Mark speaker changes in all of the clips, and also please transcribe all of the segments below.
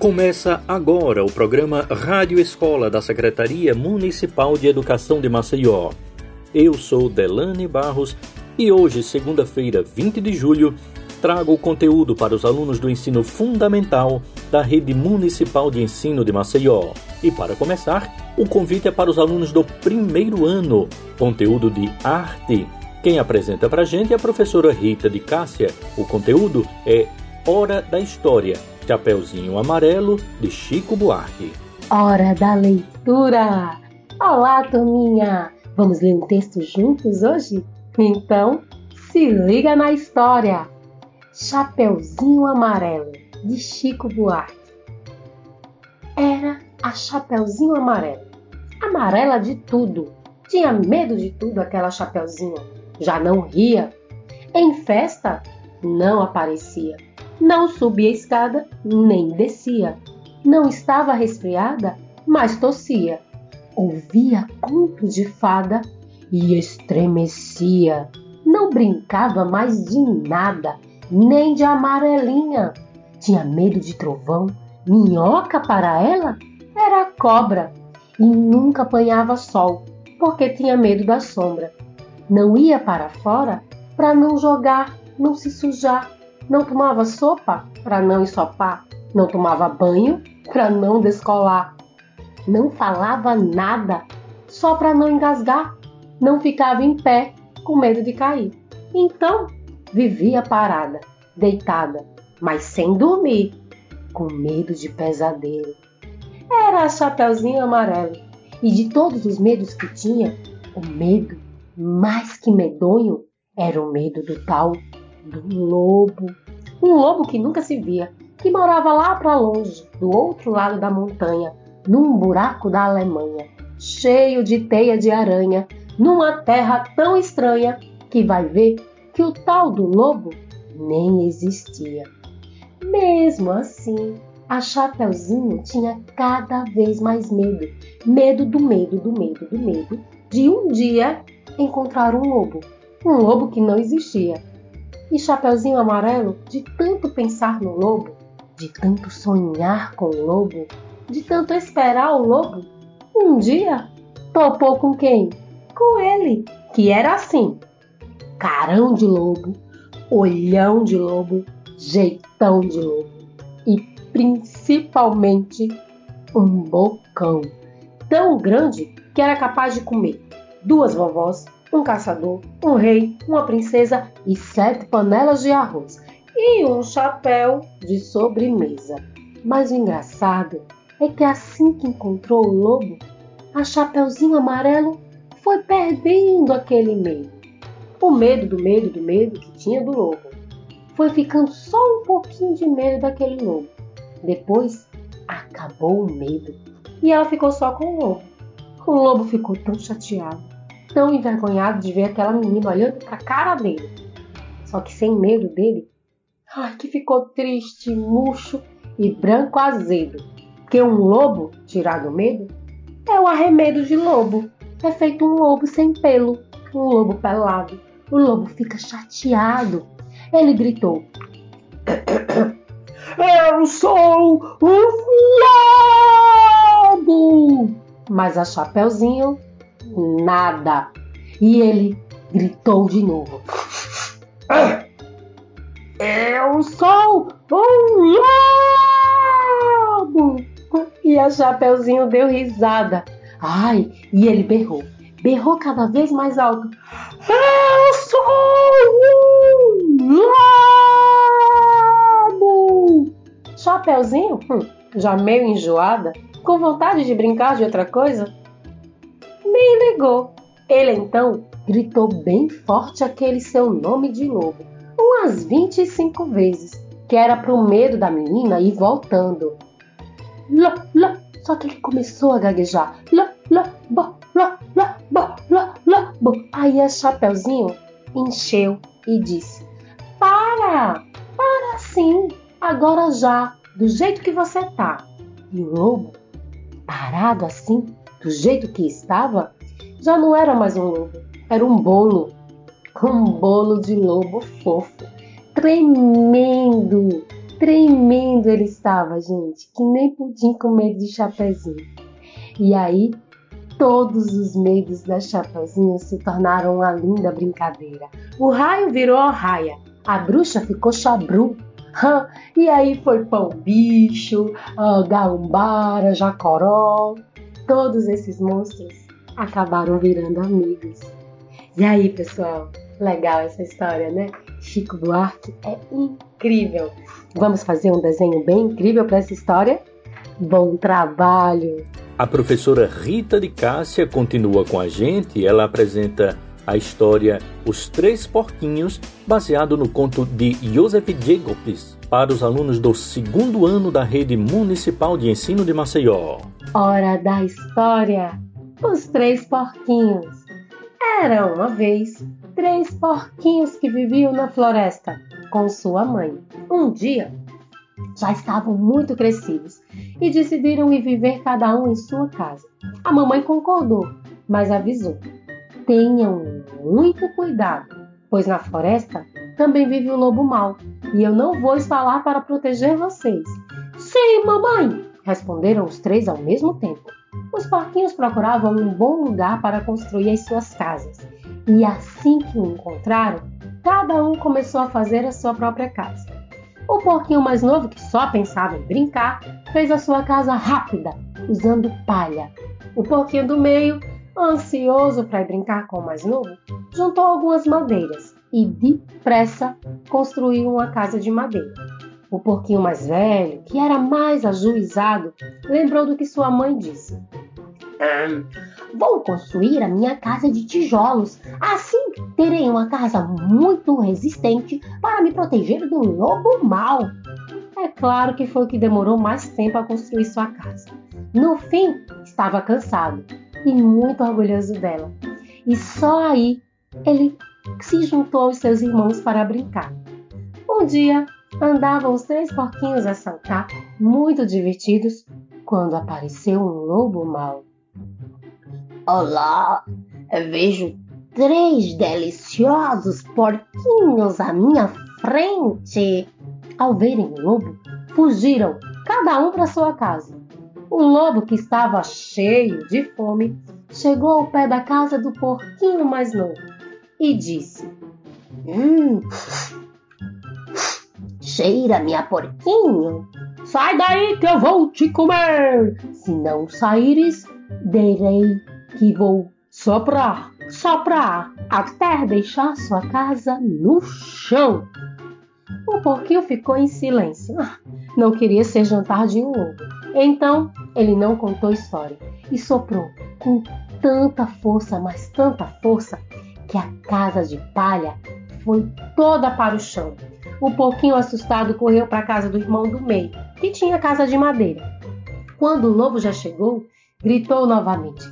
Speaker 1: Começa agora o programa Rádio Escola da Secretaria Municipal de Educação de Maceió. Eu sou Delane Barros e hoje, segunda-feira, 20 de julho, trago o conteúdo para os alunos do ensino fundamental da Rede Municipal de Ensino de Maceió. E para começar, o convite é para os alunos do primeiro ano, conteúdo de arte. Quem apresenta para a gente é a professora Rita de Cássia. O conteúdo é Hora da História Chapeuzinho Amarelo, de Chico Buarque.
Speaker 2: Hora da leitura! Olá, turminha! Vamos ler um texto juntos hoje? Então, se liga na história! Chapeuzinho Amarelo, de Chico Buarque. Era a Chapeuzinho Amarelo. Amarela de tudo. Tinha medo de tudo aquela Chapeuzinho. Já não ria. Em festa, não aparecia não subia a escada nem descia. Não estava resfriada, mas tossia. Ouvia conto de fada e estremecia. Não brincava mais de nada, nem de amarelinha. Tinha medo de trovão. Minhoca para ela era cobra. E nunca apanhava sol, porque tinha medo da sombra. Não ia para fora para não jogar, não se sujar não tomava sopa para não ensopar, não tomava banho para não descolar, não falava nada só para não engasgar, não ficava em pé com medo de cair. Então vivia parada, deitada, mas sem dormir, com medo de pesadelo. Era a Chapeuzinho Amarelo, e de todos os medos que tinha, o medo mais que medonho era o medo do tal do lobo. Um lobo que nunca se via, que morava lá para longe, do outro lado da montanha, num buraco da Alemanha, cheio de teia de aranha, numa terra tão estranha que vai ver que o tal do lobo nem existia. Mesmo assim, a Chapeuzinho tinha cada vez mais medo, medo do medo, do medo, do medo, de um dia encontrar um lobo, um lobo que não existia e Chapeuzinho Amarelo, de tanto pensar no lobo, de tanto sonhar com o lobo, de tanto esperar o lobo, um dia? Topou com quem? Com ele, que era assim: carão de lobo, olhão de lobo, jeitão de lobo. E principalmente um bocão. Tão grande que era capaz de comer duas vovós, um caçador, um rei, uma princesa e sete panelas de arroz e um chapéu de sobremesa. Mas o engraçado é que assim que encontrou o lobo, a Chapeuzinho Amarelo foi perdendo aquele medo. O medo do medo do medo que tinha do lobo. Foi ficando só um pouquinho de medo daquele lobo. Depois acabou o medo e ela ficou só com o lobo. O lobo ficou tão chateado tão envergonhado de ver aquela menina olhando para a cara dele. Só que sem medo dele, ai, que ficou triste, murcho e branco azedo. Que um lobo, tirado o medo, é o arremedo de lobo. É feito um lobo sem pelo, um lobo pelado. O lobo fica chateado. Ele gritou: Eu sou um lobo! Mas a Chapeuzinho nada. E ele gritou de novo: Eu sou um lobo! E a Chapeuzinho deu risada. Ai, e ele berrou, berrou cada vez mais alto: Eu sou um lobo! Chapeuzinho, hum, já meio enjoada, com vontade de brincar de outra coisa, nem ligou. Ele então gritou bem forte aquele seu nome de novo, umas 25 vezes, que era pro medo da menina ir voltando. Lá, lá, só que ele começou a gaguejar. Lá, lá, bo, lá, lá, bo, lá, lá, bo. Aí a Chapeuzinho encheu e disse: Para! Para sim! Agora já, do jeito que você tá. E o lobo, parado assim, do jeito que estava, já não era mais um lobo, era um bolo. Um bolo de lobo fofo, tremendo. Tremendo ele estava, gente, que nem pudim com medo de Chapeuzinho. E aí, todos os medos da Chapeuzinho se tornaram uma linda brincadeira. O raio virou raia, a bruxa ficou chabru. E aí foi pão bicho, galumbara, jacoró. Todos esses monstros acabaram virando amigos. E aí, pessoal, legal essa história, né? Chico Buarque é incrível. Vamos fazer um desenho bem incrível para essa história? Bom trabalho!
Speaker 1: A professora Rita de Cássia continua com a gente. Ela apresenta a história Os Três Porquinhos, baseado no conto de Joseph Jacobs, para os alunos do segundo ano da Rede Municipal de Ensino de Maceió.
Speaker 2: Hora da história! Os Três Porquinhos. Era uma vez três porquinhos que viviam na floresta com sua mãe. Um dia, já estavam muito crescidos e decidiram ir viver cada um em sua casa. A mamãe concordou, mas avisou: tenham muito cuidado, pois na floresta também vive o lobo mau e eu não vou estar para proteger vocês. Sim, mamãe! responderam os três ao mesmo tempo. Os porquinhos procuravam um bom lugar para construir as suas casas, e assim que o encontraram, cada um começou a fazer a sua própria casa. O porquinho mais novo, que só pensava em brincar, fez a sua casa rápida, usando palha. O porquinho do meio, ansioso para brincar com o mais novo, juntou algumas madeiras e, depressa, construiu uma casa de madeira. O porquinho mais velho, que era mais ajuizado, lembrou do que sua mãe disse. vou construir a minha casa de tijolos. Assim terei uma casa muito resistente para me proteger do lobo mau. É claro que foi o que demorou mais tempo a construir sua casa. No fim, estava cansado e muito orgulhoso dela. E só aí ele se juntou aos seus irmãos para brincar. Um dia, andavam os três porquinhos a saltar, muito divertidos, quando apareceu um lobo mau.
Speaker 3: Olá, vejo três deliciosos porquinhos à minha frente.
Speaker 2: Ao verem o lobo, fugiram, cada um para sua casa. O lobo, que estava cheio de fome, chegou ao pé da casa do porquinho mais novo e disse:
Speaker 3: Hum, cheira, minha porquinho.
Speaker 2: Sai daí que eu vou te comer. Se não saíres, direi que vou soprar, soprar, até deixar sua casa no chão. O porquinho ficou em silêncio. Ah, não queria ser jantar de um. Então ele não contou história e soprou com tanta força, mas tanta força, que a casa de palha foi toda para o chão. O porquinho assustado correu para a casa do irmão do meio, que tinha casa de madeira. Quando o lobo já chegou, gritou novamente: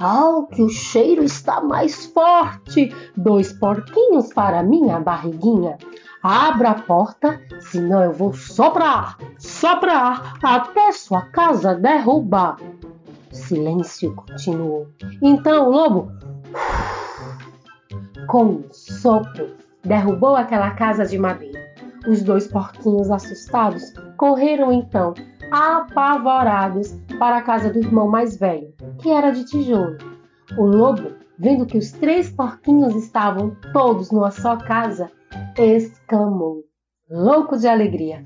Speaker 3: Oh, que o cheiro está mais forte! Dois porquinhos para minha barriguinha. Abra a porta, senão eu vou soprar, soprar até sua casa derrubar.
Speaker 2: Silêncio continuou. Então o lobo, com um sopro, derrubou aquela casa de madeira. Os dois porquinhos assustados correram então, apavorados, para a casa do irmão mais velho, que era de tijolo. O lobo, vendo que os três porquinhos estavam todos numa só casa, exclamou, louco de alegria: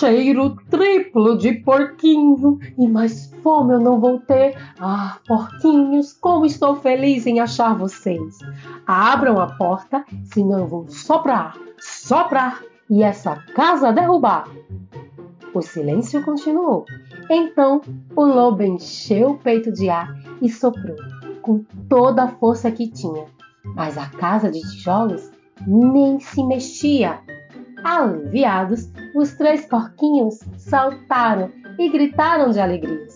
Speaker 2: Cheiro triplo de porquinho e mais fome eu não vou ter. Ah, porquinhos, como estou feliz em achar vocês. Abram a porta, senão eu vou soprar, soprar e essa casa derrubar. O silêncio continuou. Então o lobo encheu o peito de ar e soprou com toda a força que tinha. Mas a casa de tijolos nem se mexia. Aliviados, os três porquinhos saltaram e gritaram de alegria.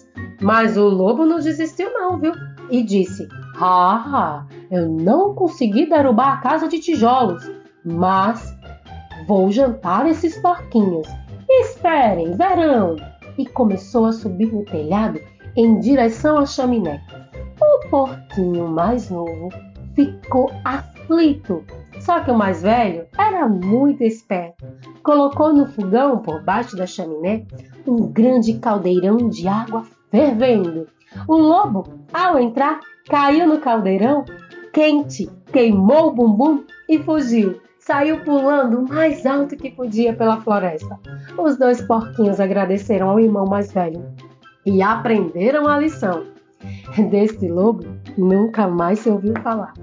Speaker 2: Mas o lobo não desistiu não, viu? E disse: Ah, eu não consegui derrubar a casa de tijolos, mas vou jantar esses porquinhos. Esperem, verão! E começou a subir no telhado em direção à chaminé. O porquinho mais novo ficou aflito. Só que o mais velho era muito esperto. Colocou no fogão, por baixo da chaminé, um grande caldeirão de água fervendo. O lobo, ao entrar, caiu no caldeirão quente, queimou o bumbum e fugiu. Saiu pulando o mais alto que podia pela floresta. Os dois porquinhos agradeceram ao irmão mais velho e aprenderam a lição. Desse lobo nunca mais se ouviu falar.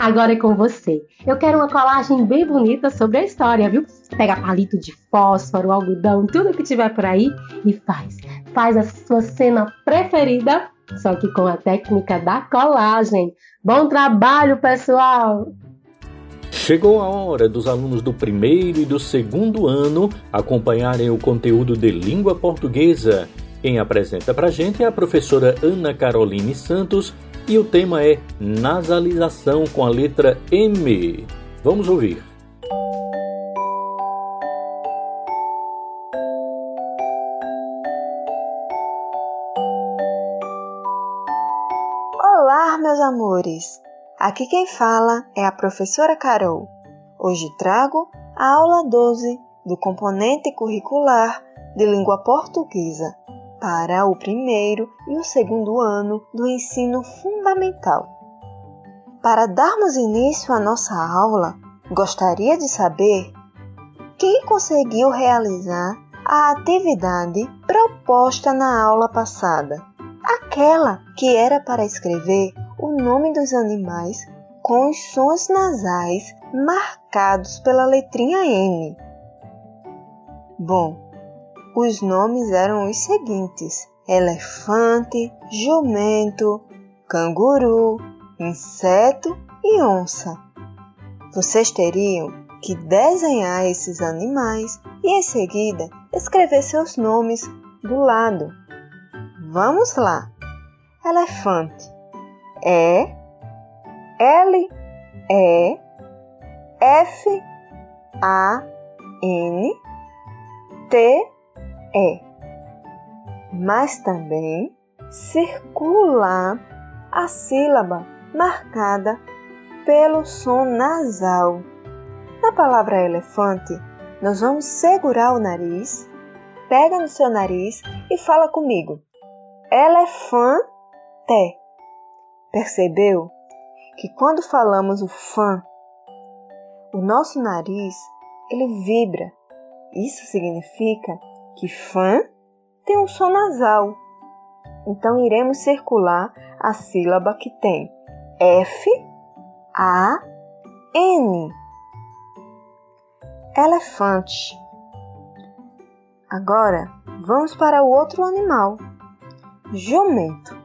Speaker 2: Agora é com você. Eu quero uma colagem bem bonita sobre a história, viu? Pega palito de fósforo, algodão, tudo que tiver por aí e faz. Faz a sua cena preferida, só que com a técnica da colagem. Bom trabalho, pessoal!
Speaker 1: Chegou a hora dos alunos do primeiro e do segundo ano acompanharem o conteúdo de língua portuguesa. Quem apresenta pra gente é a professora Ana Caroline Santos e o tema é nasalização com a letra M. Vamos ouvir.
Speaker 4: Olá, meus amores! Aqui quem fala é a professora Carol. Hoje trago a aula 12 do componente curricular de língua portuguesa para o primeiro e o segundo ano do ensino fundamental. Para darmos início à nossa aula, gostaria de saber quem conseguiu realizar a atividade proposta na aula passada, aquela que era para escrever o nome dos animais com os sons nasais marcados pela letrinha N. Bom, os nomes eram os seguintes: elefante, jumento, canguru, inseto e onça. Vocês teriam que desenhar esses animais e em seguida escrever seus nomes do lado. Vamos lá! Elefante E L E F A N T é, mas também circular a sílaba marcada pelo som nasal. Na palavra elefante, nós vamos segurar o nariz, pega no seu nariz e fala comigo. Elefante. Percebeu que quando falamos o fã, o nosso nariz ele vibra. Isso significa que fã tem um som nasal. Então iremos circular a sílaba que tem F, A, N. Elefante. Agora vamos para o outro animal. Jumento.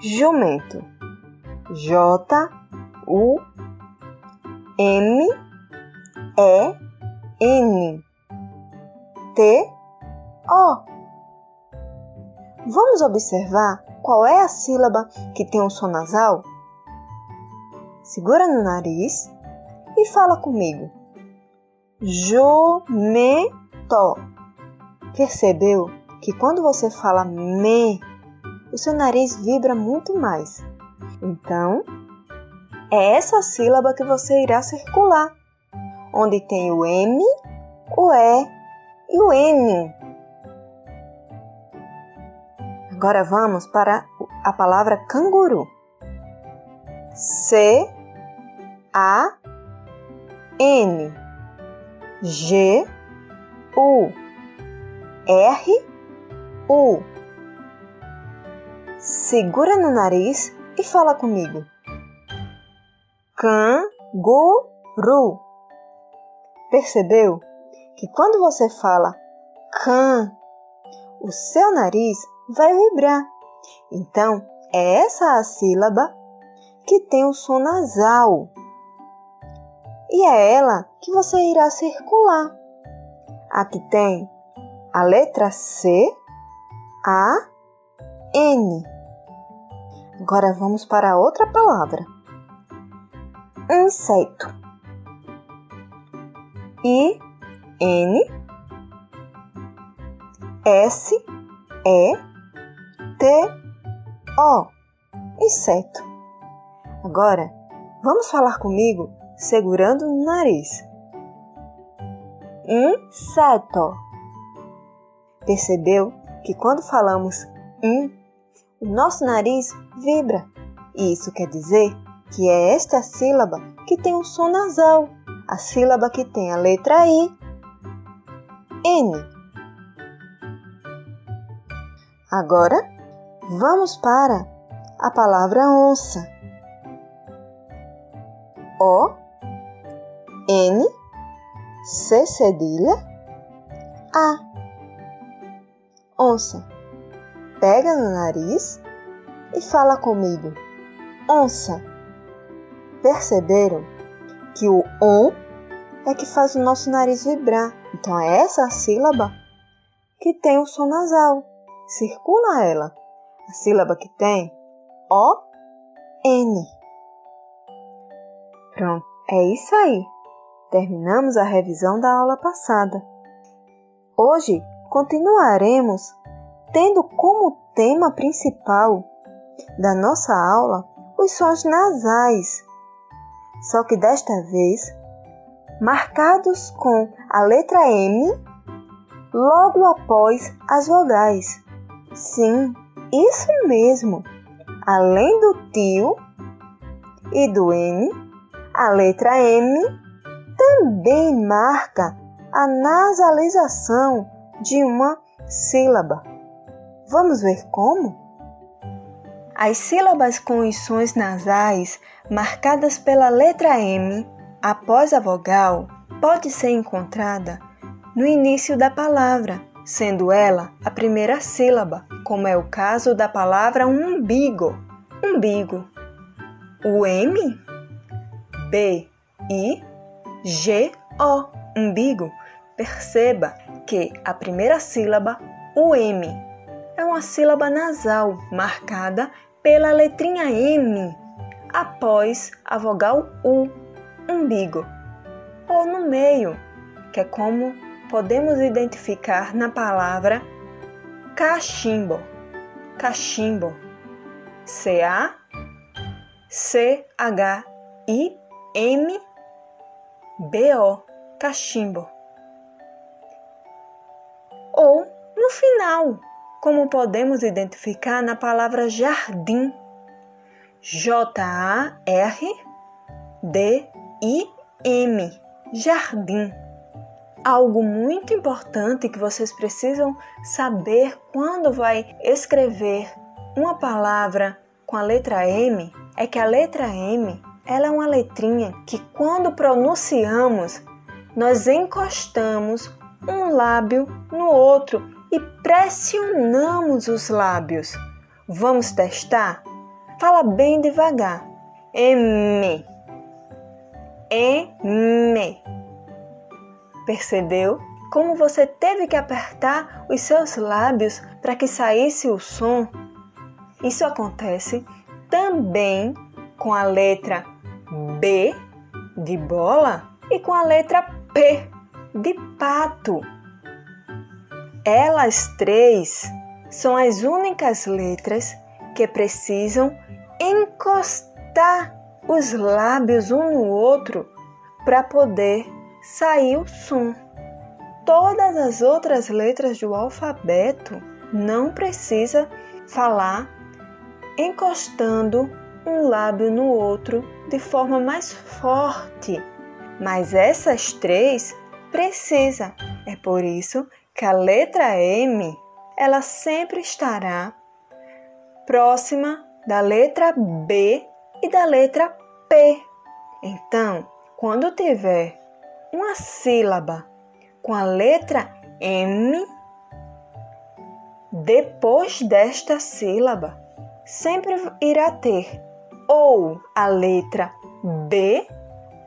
Speaker 4: Jumento. J U M E N. T-O. Vamos observar qual é a sílaba que tem um som nasal? Segura no nariz e fala comigo. Jumento. Percebeu que quando você fala me, o seu nariz vibra muito mais. Então, é essa sílaba que você irá circular, onde tem o M, o E e o N. Agora vamos para a palavra canguru. C A N G U R U Segura no nariz e fala comigo. Canguru. Percebeu? Que quando você fala can, o seu nariz vai vibrar. Então, é essa a sílaba que tem o som nasal. E é ela que você irá circular. Aqui tem a letra C, A, N. Agora vamos para outra palavra. Inseto. I N S E T O inseto. Agora, vamos falar comigo segurando no nariz. Inseto. Percebeu que quando falamos in, o nosso nariz vibra. E isso quer dizer que é esta sílaba que tem um som nasal, a sílaba que tem a letra I. N. Agora, vamos para a palavra onça. O, N, C cedilha, A. Onça. Pega no nariz e fala comigo. Onça. Perceberam que o on é que faz o nosso nariz vibrar. Então é essa a sílaba que tem o som nasal. Circula ela. A sílaba que tem O, N. Pronto, é isso aí. Terminamos a revisão da aula passada. Hoje continuaremos tendo como tema principal da nossa aula os sons nasais, só que desta vez marcados com a letra M logo após as vogais. Sim, isso mesmo. Além do tio e do N, a letra M também marca a nasalização de uma sílaba. Vamos ver como? As sílabas com os sons nasais marcadas pela letra M após a vogal pode ser encontrada no início da palavra, sendo ela a primeira sílaba, como é o caso da palavra umbigo. Umbigo. O M B, I, G, O, umbigo. Perceba que a primeira sílaba, o M, é uma sílaba nasal marcada pela letrinha M após a vogal U, umbigo, ou no meio, que é como podemos identificar na palavra cachimbo. Cachimbo. C A C H I M-B-O, cachimbo. Ou no final, como podemos identificar na palavra jardim. J-A-R-D-I-M, jardim. Algo muito importante que vocês precisam saber quando vai escrever uma palavra com a letra M é que a letra M ela é uma letrinha que quando pronunciamos, nós encostamos um lábio no outro e pressionamos os lábios. Vamos testar? Fala bem devagar. M. M. Percebeu como você teve que apertar os seus lábios para que saísse o som? Isso acontece também com a letra B de bola e com a letra P de pato. Elas três são as únicas letras que precisam encostar os lábios um no outro para poder sair o som. Todas as outras letras do alfabeto não precisa falar encostando um lábio no outro de forma mais forte. Mas essas três precisa. É por isso que a letra M ela sempre estará próxima da letra B e da letra P. Então, quando tiver uma sílaba com a letra M, depois desta sílaba, sempre irá ter ou a letra B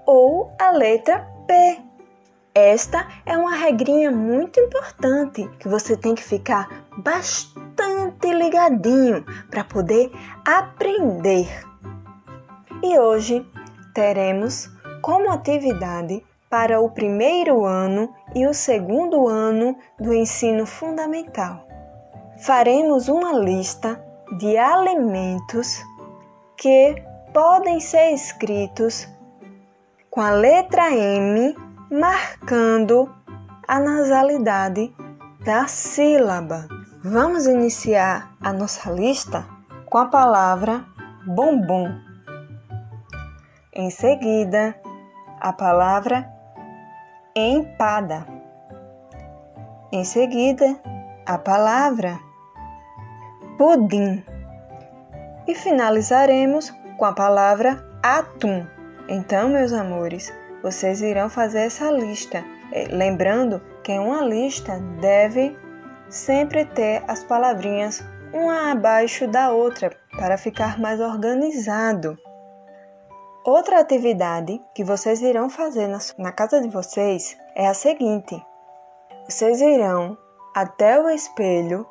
Speaker 4: ou a letra P. Esta é uma regrinha muito importante que você tem que ficar bastante ligadinho para poder aprender. E hoje teremos como atividade para o primeiro ano e o segundo ano do ensino fundamental. Faremos uma lista de alimentos que podem ser escritos com a letra M marcando a nasalidade da sílaba. Vamos iniciar a nossa lista com a palavra bombom. Em seguida, a palavra empada. Em seguida, a palavra pudim. E finalizaremos com a palavra atum. Então, meus amores, vocês irão fazer essa lista. É, lembrando que uma lista deve sempre ter as palavrinhas uma abaixo da outra para ficar mais organizado. Outra atividade que vocês irão fazer na casa de vocês é a seguinte: vocês irão até o espelho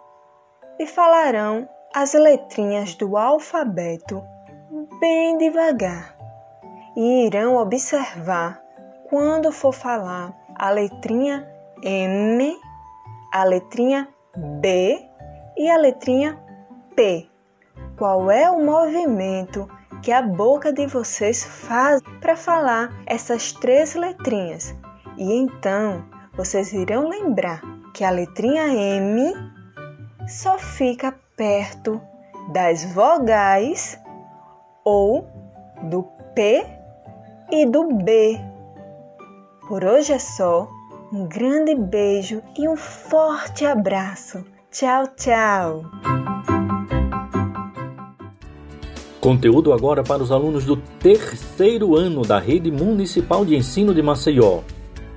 Speaker 4: e falarão as letrinhas do alfabeto bem devagar e irão observar quando for falar a letrinha M, a letrinha B e a letrinha P. Qual é o movimento que a boca de vocês faz para falar essas três letrinhas? E então vocês irão lembrar que a letrinha M só fica perto das vogais ou do P e do B. Por hoje é só. Um grande beijo e um forte abraço. Tchau, tchau!
Speaker 1: Conteúdo agora para os alunos do terceiro ano da Rede Municipal de Ensino de Maceió.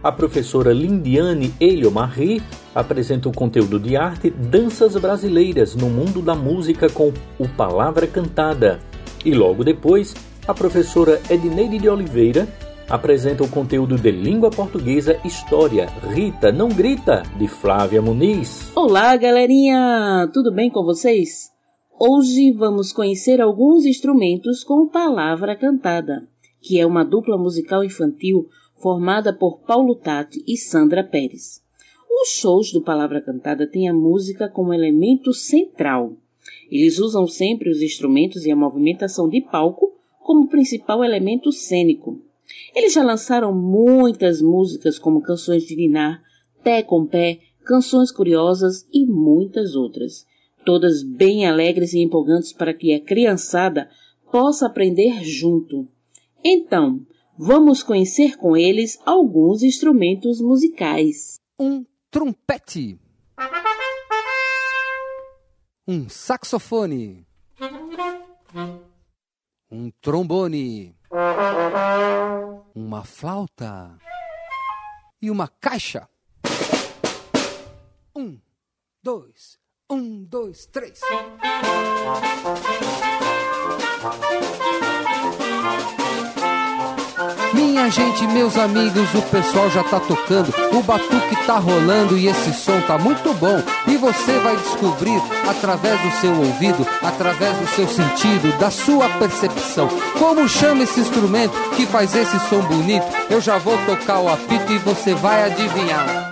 Speaker 1: A professora Lindiane Eliomarri apresenta o conteúdo de arte Danças Brasileiras no Mundo da Música com o Palavra Cantada. E logo depois, a professora Edneide de Oliveira apresenta o conteúdo de língua portuguesa História Rita Não Grita, de Flávia Muniz.
Speaker 5: Olá, galerinha! Tudo bem com vocês? Hoje vamos conhecer alguns instrumentos com palavra cantada, que é uma dupla musical infantil formada por Paulo Tati e Sandra Pérez. Os shows do Palavra Cantada têm a música como elemento central. Eles usam sempre os instrumentos e a movimentação de palco como principal elemento cênico. Eles já lançaram muitas músicas como Canções de Ninar, Pé com Pé, Canções Curiosas e muitas outras, todas bem alegres e empolgantes para que a criançada possa aprender junto. Então, vamos conhecer com eles alguns instrumentos musicais.
Speaker 6: Um trompete. Um saxofone um trombone, uma flauta e uma caixa. Um, dois, um, dois, três. Minha gente, meus amigos, o pessoal já tá tocando, o batuque tá rolando e esse som tá muito bom. E você vai descobrir através do seu ouvido, através do seu sentido, da sua percepção, como chama esse instrumento que faz esse som bonito. Eu já vou tocar o apito e você vai adivinhar.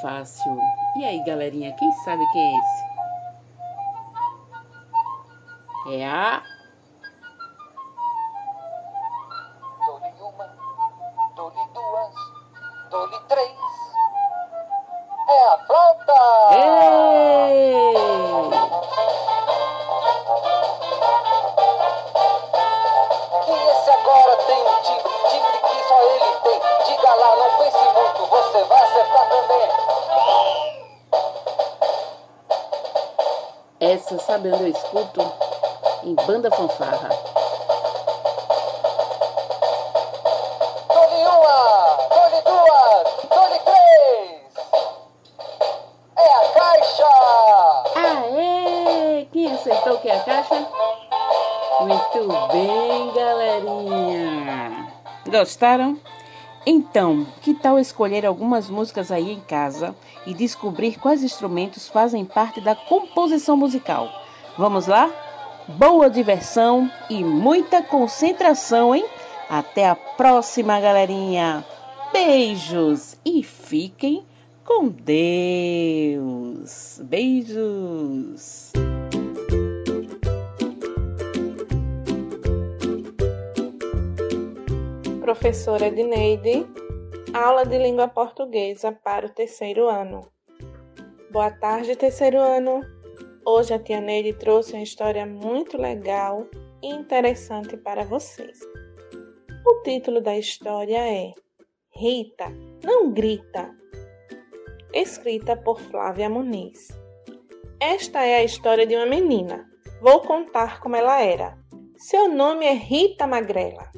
Speaker 5: Fácil. E aí, galerinha, quem sabe quem é esse? Sabe onde eu escuto? Em banda fanfarra.
Speaker 7: Dou-lhe uma, dou-lhe duas, dou-lhe três. É a caixa!
Speaker 5: Aê! Quem acertou que é a caixa? Muito bem, galerinha! Gostaram? Então, que tal escolher algumas músicas aí em casa e descobrir quais instrumentos fazem parte da composição musical? Vamos lá? Boa diversão e muita concentração, hein? Até a próxima, galerinha! Beijos e fiquem com Deus! Beijos!
Speaker 8: Professora Edneide, aula de língua portuguesa para o terceiro ano. Boa tarde, terceiro ano. Hoje a tia Neide trouxe uma história muito legal e interessante para vocês. O título da história é Rita, não grita, escrita por Flávia Muniz. Esta é a história de uma menina. Vou contar como ela era. Seu nome é Rita Magrela.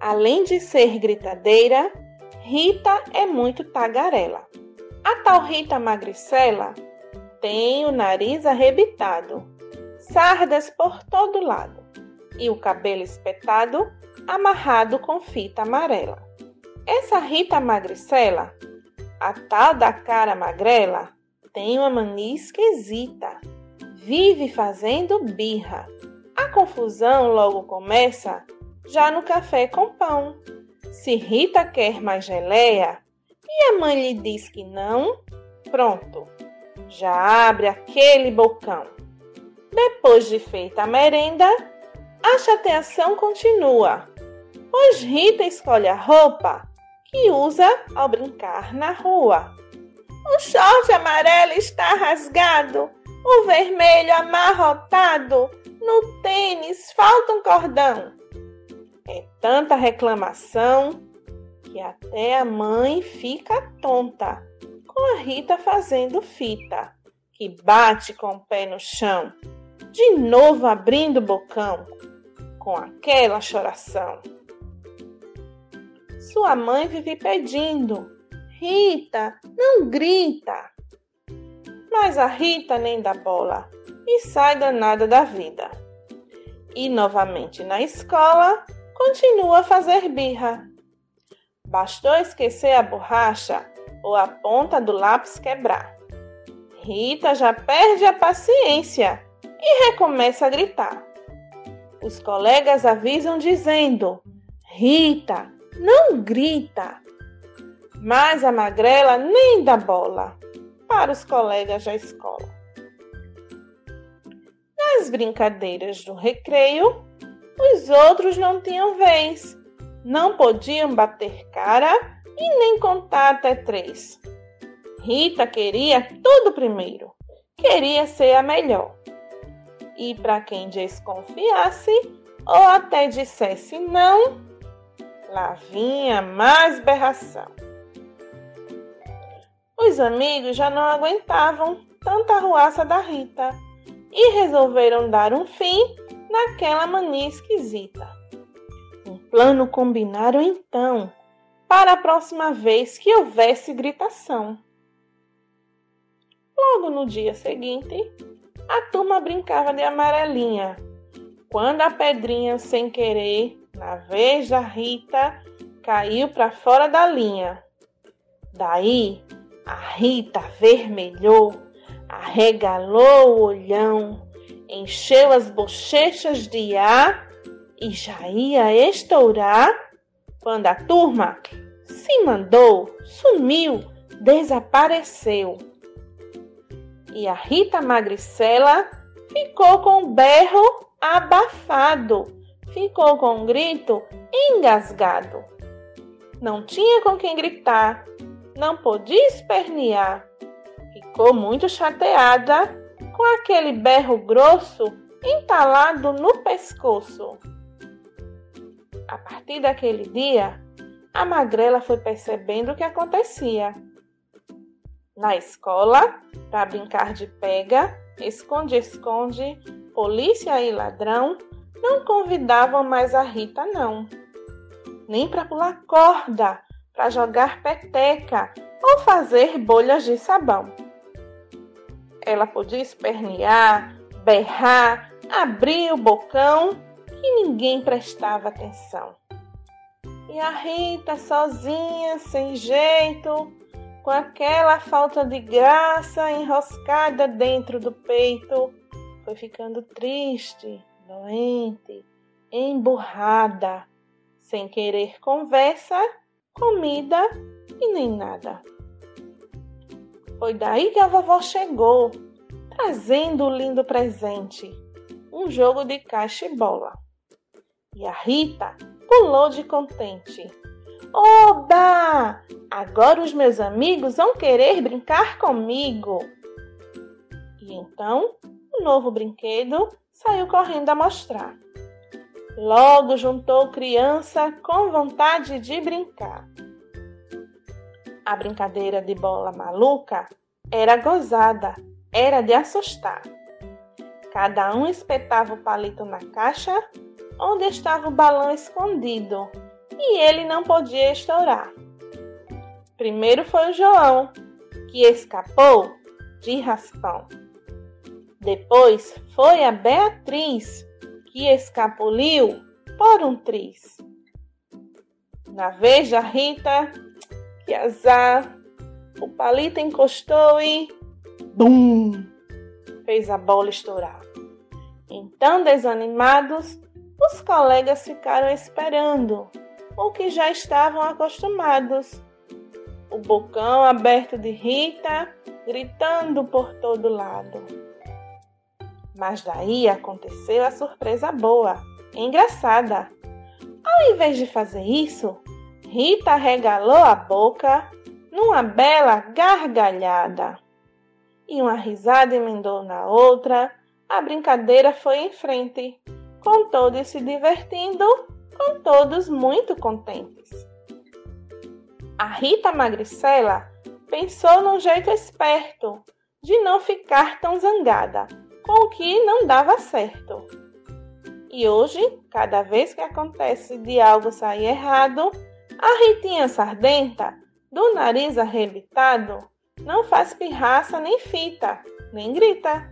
Speaker 8: Além de ser gritadeira, Rita é muito tagarela. A tal Rita Magricela tem o nariz arrebitado, sardas por todo lado e o cabelo espetado amarrado com fita amarela. Essa Rita Magricela, a tal da cara magrela, tem uma mania esquisita. Vive fazendo birra. A confusão logo começa já no café com pão. Se Rita quer mais geleia e a mãe lhe diz que não, pronto, já abre aquele bocão. Depois de feita a merenda, a chateação continua, pois Rita escolhe a roupa que usa ao brincar na rua. O short amarelo está rasgado, o vermelho amarrotado, no tênis falta um cordão. É tanta reclamação que até a mãe fica tonta a Rita fazendo fita, que bate com o pé no chão, de novo abrindo o bocão, com aquela choração. Sua mãe vive pedindo: Rita, não grita. Mas a Rita nem dá bola e sai danada da vida. E novamente na escola, continua a fazer birra. Bastou esquecer a borracha ou a ponta do lápis quebrar. Rita já perde a paciência e recomeça a gritar. Os colegas avisam dizendo: Rita, não grita. Mas a magrela nem dá bola para os colegas da escola. Nas brincadeiras do recreio, os outros não tinham vez, não podiam bater cara e nem contar até três. Rita queria tudo primeiro, queria ser a melhor. E para quem desconfiasse ou até dissesse não, lá vinha mais berração. Os amigos já não aguentavam tanta arruaça da Rita e resolveram dar um fim naquela mania esquisita. Um plano combinaram então para a próxima vez que houvesse gritação. Logo no dia seguinte, a turma brincava de amarelinha. Quando a pedrinha, sem querer, na vez da Rita, caiu para fora da linha. Daí, a Rita vermelhou, arregalou o olhão, encheu as bochechas de ar e já ia estourar quando a turma se mandou, sumiu, desapareceu. E a Rita Magricela ficou com o berro abafado, ficou com um grito engasgado. Não tinha com quem gritar, não podia espernear. Ficou muito chateada com aquele berro grosso entalado no pescoço. A partir daquele dia, a magrela foi percebendo o que acontecia. Na escola, para brincar de pega, esconde-esconde, polícia e ladrão, não convidavam mais a Rita, não. Nem para pular corda, para jogar peteca ou fazer bolhas de sabão. Ela podia espernear, berrar, abrir o bocão que ninguém prestava atenção. E a Rita, sozinha, sem jeito, com aquela falta de graça enroscada dentro do peito, foi ficando triste, doente, emburrada, sem querer conversa, comida e nem nada. Foi daí que a vovó chegou, trazendo o lindo presente, um jogo de caixa e bola. E a Rita pulou de contente. Oba! Agora os meus amigos vão querer brincar comigo. E então, o novo brinquedo saiu correndo a mostrar. Logo juntou criança com vontade de brincar. A brincadeira de bola maluca era gozada, era de assustar. Cada um espetava o palito na caixa onde estava o balão escondido e ele não podia estourar. Primeiro foi o João, que escapou de raspão. Depois foi a Beatriz, que escapuliu por um triz. Na vez da Rita, que azar, o palito encostou e bum! Fez a bola estourar. Então, desanimados, os colegas ficaram esperando, o que já estavam acostumados. O bocão aberto de Rita, gritando por todo lado. Mas daí aconteceu a surpresa boa, engraçada. Ao invés de fazer isso, Rita regalou a boca numa bela gargalhada. E uma risada emendou na outra, a brincadeira foi em frente, com todos se divertindo, com todos muito contentes. A Rita Magricela pensou num jeito esperto de não ficar tão zangada com o que não dava certo. E hoje, cada vez que acontece de algo sair errado, a Ritinha Sardenta, do nariz arrebitado, não faz pirraça nem fita, nem grita.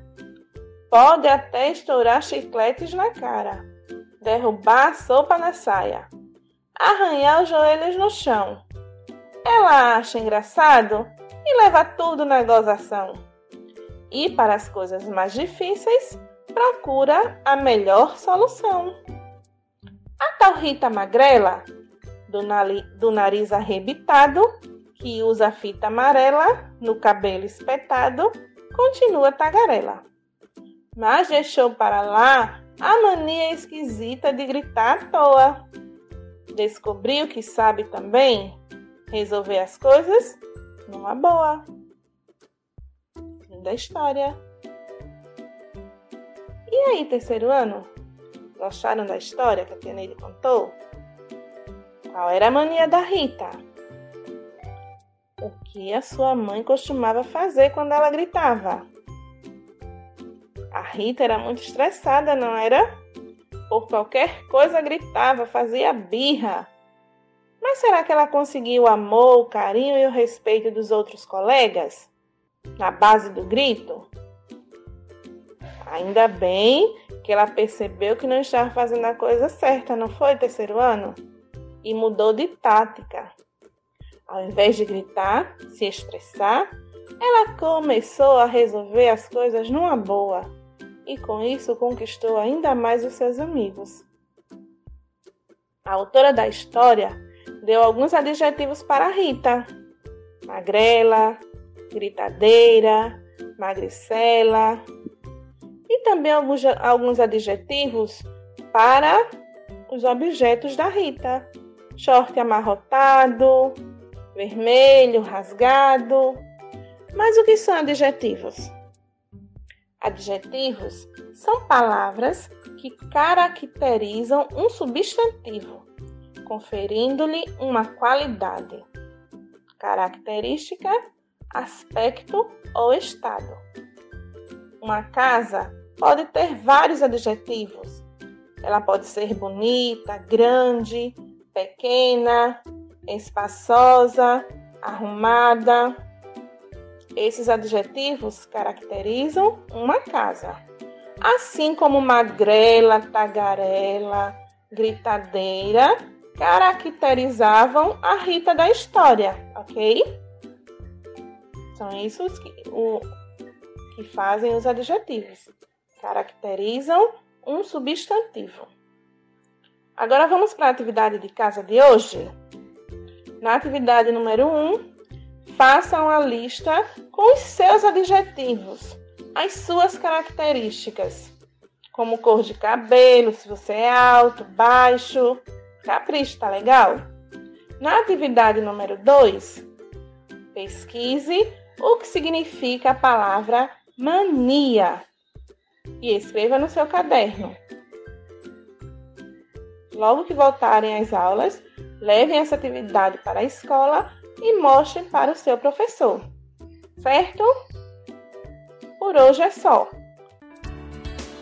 Speaker 8: Pode até estourar chicletes na cara, derrubar a sopa na saia, arranhar os joelhos no chão. Ela acha engraçado e leva tudo na gozação. E para as coisas mais difíceis, procura a melhor solução. A tal Rita Magrela do, do nariz arrebitado, que usa fita amarela no cabelo espetado, continua tagarela. Mas deixou para lá a mania esquisita de gritar à toa. Descobriu que sabe também resolver as coisas numa boa. Fim da história. E aí, terceiro ano? Gostaram da história que a Tia Neide contou? Qual era a mania da Rita? O que a sua mãe costumava fazer quando ela gritava? A Rita era muito estressada, não era? Por qualquer coisa gritava, fazia birra. Mas será que ela conseguiu o amor, o carinho e o respeito dos outros colegas? Na base do grito? Ainda bem que ela percebeu que não estava fazendo a coisa certa, não foi, terceiro ano? E mudou de tática. Ao invés de gritar, se estressar, ela começou a resolver as coisas numa boa e com isso conquistou ainda mais os seus amigos. A autora da história deu alguns adjetivos para Rita: magrela, gritadeira, magricela, e também alguns, alguns adjetivos para os objetos da Rita: short amarrotado, vermelho, rasgado. Mas o que são adjetivos? Adjetivos são palavras que caracterizam um substantivo, conferindo-lhe uma qualidade, característica, aspecto ou estado. Uma casa pode ter vários adjetivos. Ela pode ser bonita, grande, pequena, espaçosa, arrumada. Esses adjetivos caracterizam uma casa. Assim como magrela, tagarela, gritadeira caracterizavam a Rita da história, ok? São esses que, o, que fazem os adjetivos. Caracterizam um substantivo. Agora vamos para a atividade de casa de hoje. Na atividade número 1, um, façam a lista com os seus adjetivos, as suas características, como cor de cabelo, se você é alto, baixo. Capricho, tá legal? Na atividade número 2, pesquise o que significa a palavra mania e escreva no seu caderno. Logo que voltarem às aulas, levem essa atividade para a escola e mostrem para o seu professor. Certo? Por hoje é só.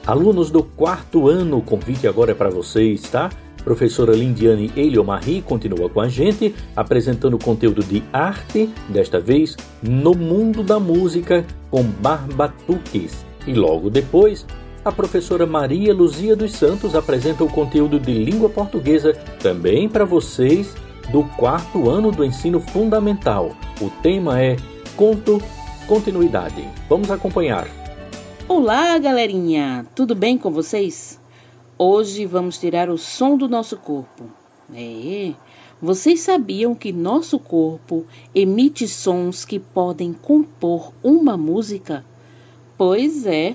Speaker 1: Alunos do quarto ano, o convite agora é para vocês, tá? Professora Lindiane Eliomarri continua com a gente, apresentando conteúdo de arte, desta vez no mundo da música, com barbatuques. E logo depois, a professora Maria Luzia dos Santos apresenta o conteúdo de língua portuguesa também para vocês do quarto ano do ensino fundamental. O tema é Conto Continuidade. Vamos acompanhar.
Speaker 5: Olá, galerinha! Tudo bem com vocês? Hoje vamos tirar o som do nosso corpo. É, vocês sabiam que nosso corpo emite sons que podem compor uma música? Pois é,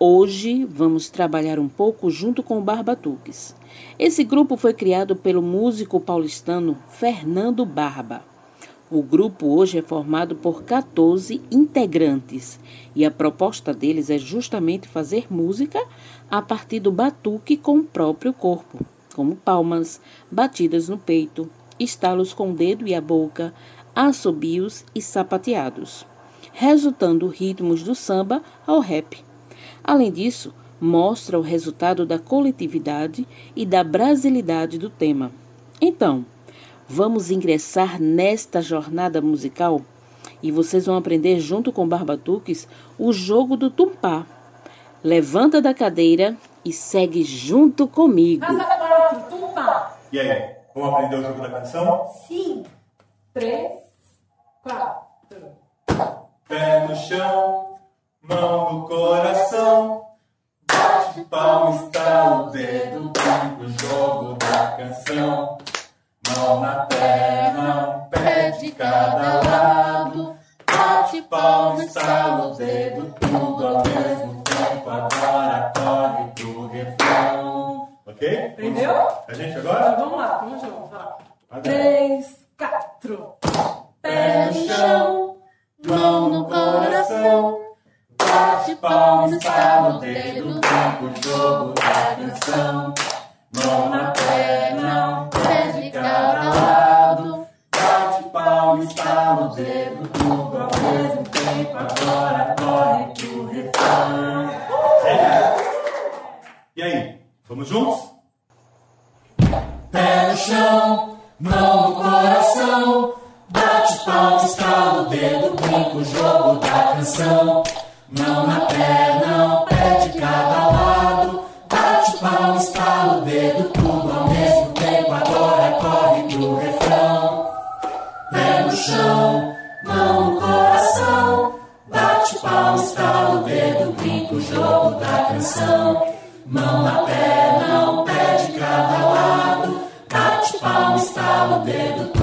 Speaker 5: hoje vamos trabalhar um pouco junto com o Barbatuques. Esse grupo foi criado pelo músico paulistano Fernando Barba. O grupo hoje é formado por 14 integrantes e a proposta deles é justamente fazer música a partir do batuque com o próprio corpo, como palmas, batidas no peito, estalos com o dedo e a boca, assobios e sapateados, resultando ritmos do samba ao rap. Além disso, mostra o resultado da coletividade e da brasilidade do tema. Então, Vamos ingressar nesta jornada musical e vocês vão aprender junto com Barbatuques o jogo do tumpá. Levanta da cadeira e segue junto comigo.
Speaker 9: tumpá. E aí, vamos aprender o jogo da canção?
Speaker 10: Sim. Três, quatro.
Speaker 9: Pé no chão, mão no coração. Bate palma, está o dedo, o jogo da canção mão na perna, pé de cada lado. Bate palma, estala o dedo, tudo ao mesmo tempo. Agora corre pro refrão. Ok?
Speaker 10: Entendeu?
Speaker 9: A gente agora?
Speaker 10: Então, vamos lá, vamos. Vai. Três, quatro.
Speaker 9: Pé no chão, mão no coração. Bate palma, estala o dedo, tempo, o jogo da canção. Mão na perna, pé de cada lado. Bate palma, estala o dedo, tudo ao mesmo tempo. Agora corre pro refrão. E aí, vamos juntos? Pé no chão, mão no coração. Bate palma, estala o dedo, brinca o jogo da canção. Mão na perna, não pé de cada
Speaker 10: lado. Bate o pau, estala o dedo, tudo ao mesmo tempo. Agora corre pro refrão. Pé no chão, mão no coração.
Speaker 5: Bate o
Speaker 9: pau, estala o dedo, brinca o jogo da canção. Mão na perna, não pé de cada lado. Bate o pau, estala o dedo,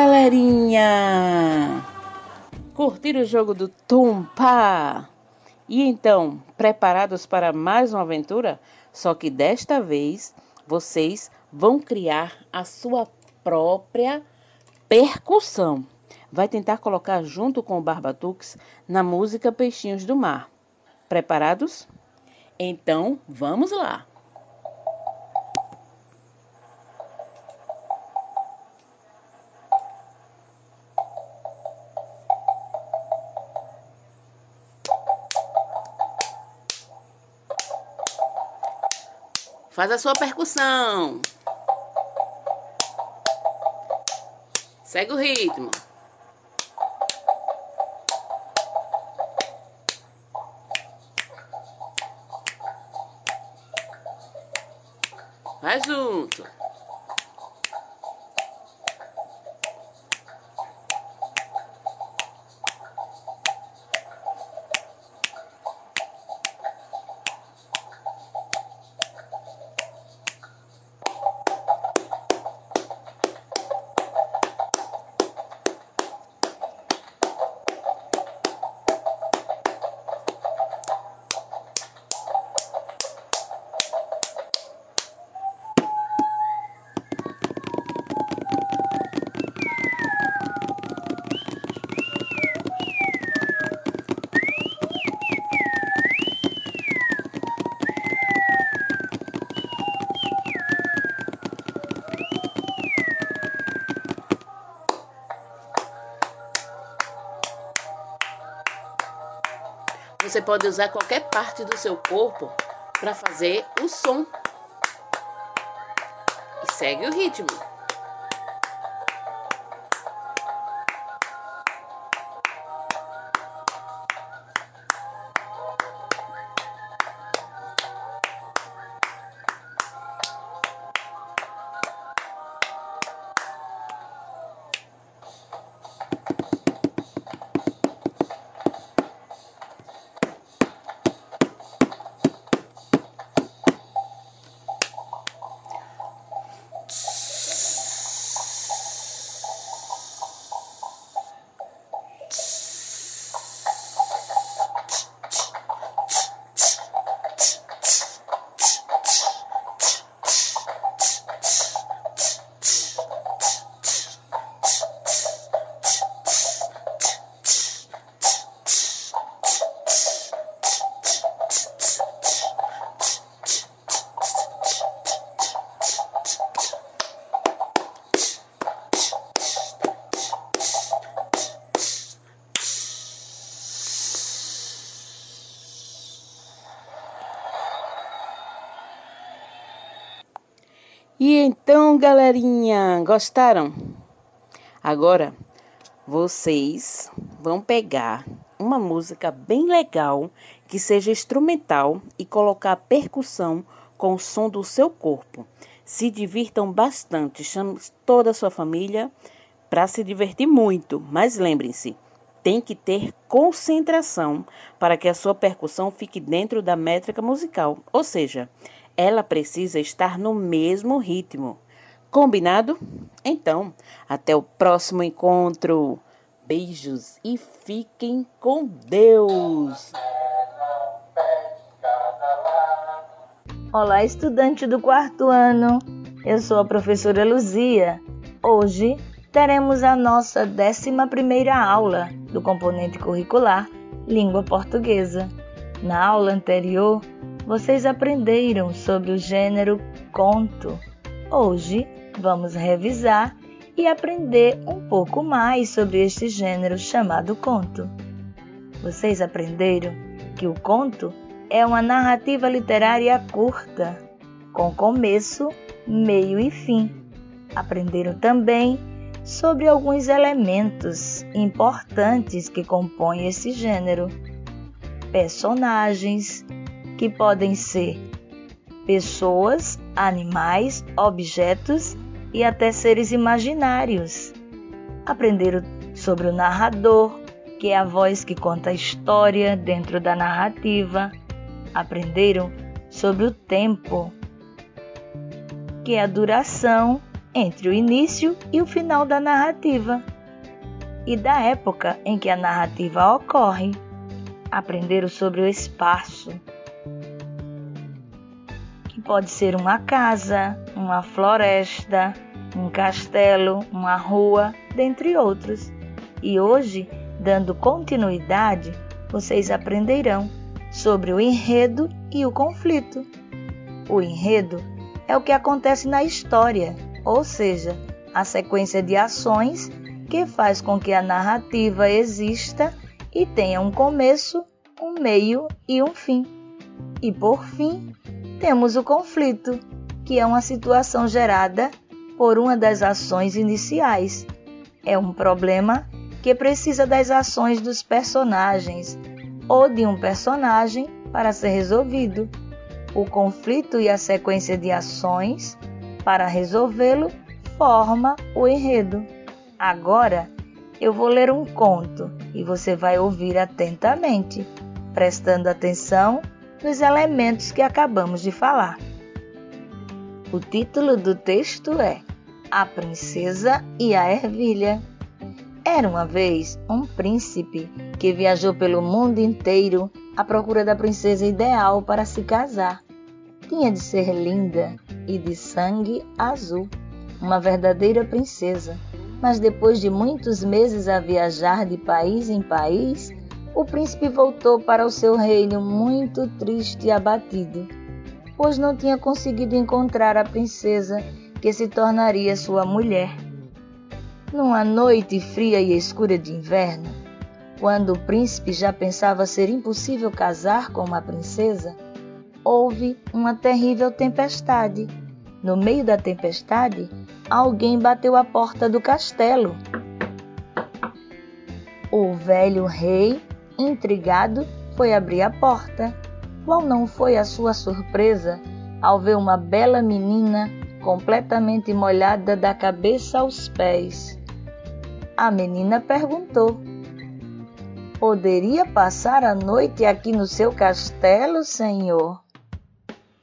Speaker 5: galerinha? Curtiram o jogo do Tumpa? E então, preparados para mais uma aventura? Só que desta vez vocês vão criar a sua própria percussão. Vai tentar colocar junto com o Barbatux na música Peixinhos do Mar. Preparados? Então, vamos lá! Faz a sua percussão. Segue o ritmo. Vai junto. Você pode usar qualquer parte do seu corpo para fazer o som. E segue o ritmo. Galerinha, gostaram? Agora vocês vão pegar uma música bem legal que seja instrumental e colocar percussão com o som do seu corpo. Se divirtam bastante, chame toda a sua família para se divertir muito, mas lembrem-se, tem que ter concentração para que a sua percussão fique dentro da métrica musical, ou seja, ela precisa estar no mesmo ritmo. Combinado? Então, até o próximo encontro. Beijos e fiquem com Deus!
Speaker 11: Olá, estudante do quarto ano. Eu sou a professora Luzia. Hoje teremos a nossa 11 aula do componente curricular Língua Portuguesa. Na aula anterior, vocês aprenderam sobre o gênero conto. Hoje vamos revisar e aprender um pouco mais sobre este gênero chamado conto. Vocês aprenderam que o conto é uma narrativa literária curta, com começo, meio e fim. Aprenderam também sobre alguns elementos importantes que compõem esse gênero: personagens, que podem ser pessoas, animais, objetos e até seres imaginários. Aprenderam sobre o narrador, que é a voz que conta a história dentro da narrativa. Aprenderam sobre o tempo, que é a duração entre o início e o final da narrativa, e da época em que a narrativa ocorre. Aprenderam sobre o espaço, pode ser uma casa, uma floresta, um castelo, uma rua, dentre outros. E hoje, dando continuidade, vocês aprenderão sobre o enredo e o conflito. O enredo é o que acontece na história, ou seja, a sequência de ações que faz com que a narrativa exista e tenha um começo, um meio e um fim. E por fim, temos o conflito, que é uma situação gerada por uma das ações iniciais. É um problema que precisa das ações dos personagens ou de um personagem para ser resolvido. O conflito e a sequência de ações para resolvê-lo forma o enredo. Agora eu vou ler um conto e você vai ouvir atentamente, prestando atenção nos elementos que acabamos de falar. O título do texto é A Princesa e a Ervilha. Era uma vez um príncipe que viajou pelo mundo inteiro à procura da princesa ideal para se casar. Tinha de ser linda e de sangue azul, uma verdadeira princesa. Mas depois de muitos meses a viajar de país em país, o príncipe voltou para o seu reino muito triste e abatido, pois não tinha conseguido encontrar a princesa que se tornaria sua mulher. Numa noite fria e escura de inverno, quando o príncipe já pensava ser impossível casar com uma princesa, houve uma terrível tempestade. No meio da tempestade, alguém bateu à porta do castelo. O velho rei, intrigado, foi abrir a porta. Qual não foi a sua surpresa ao ver uma bela menina completamente molhada da cabeça aos pés? A menina perguntou: Poderia passar a noite aqui no seu castelo, senhor?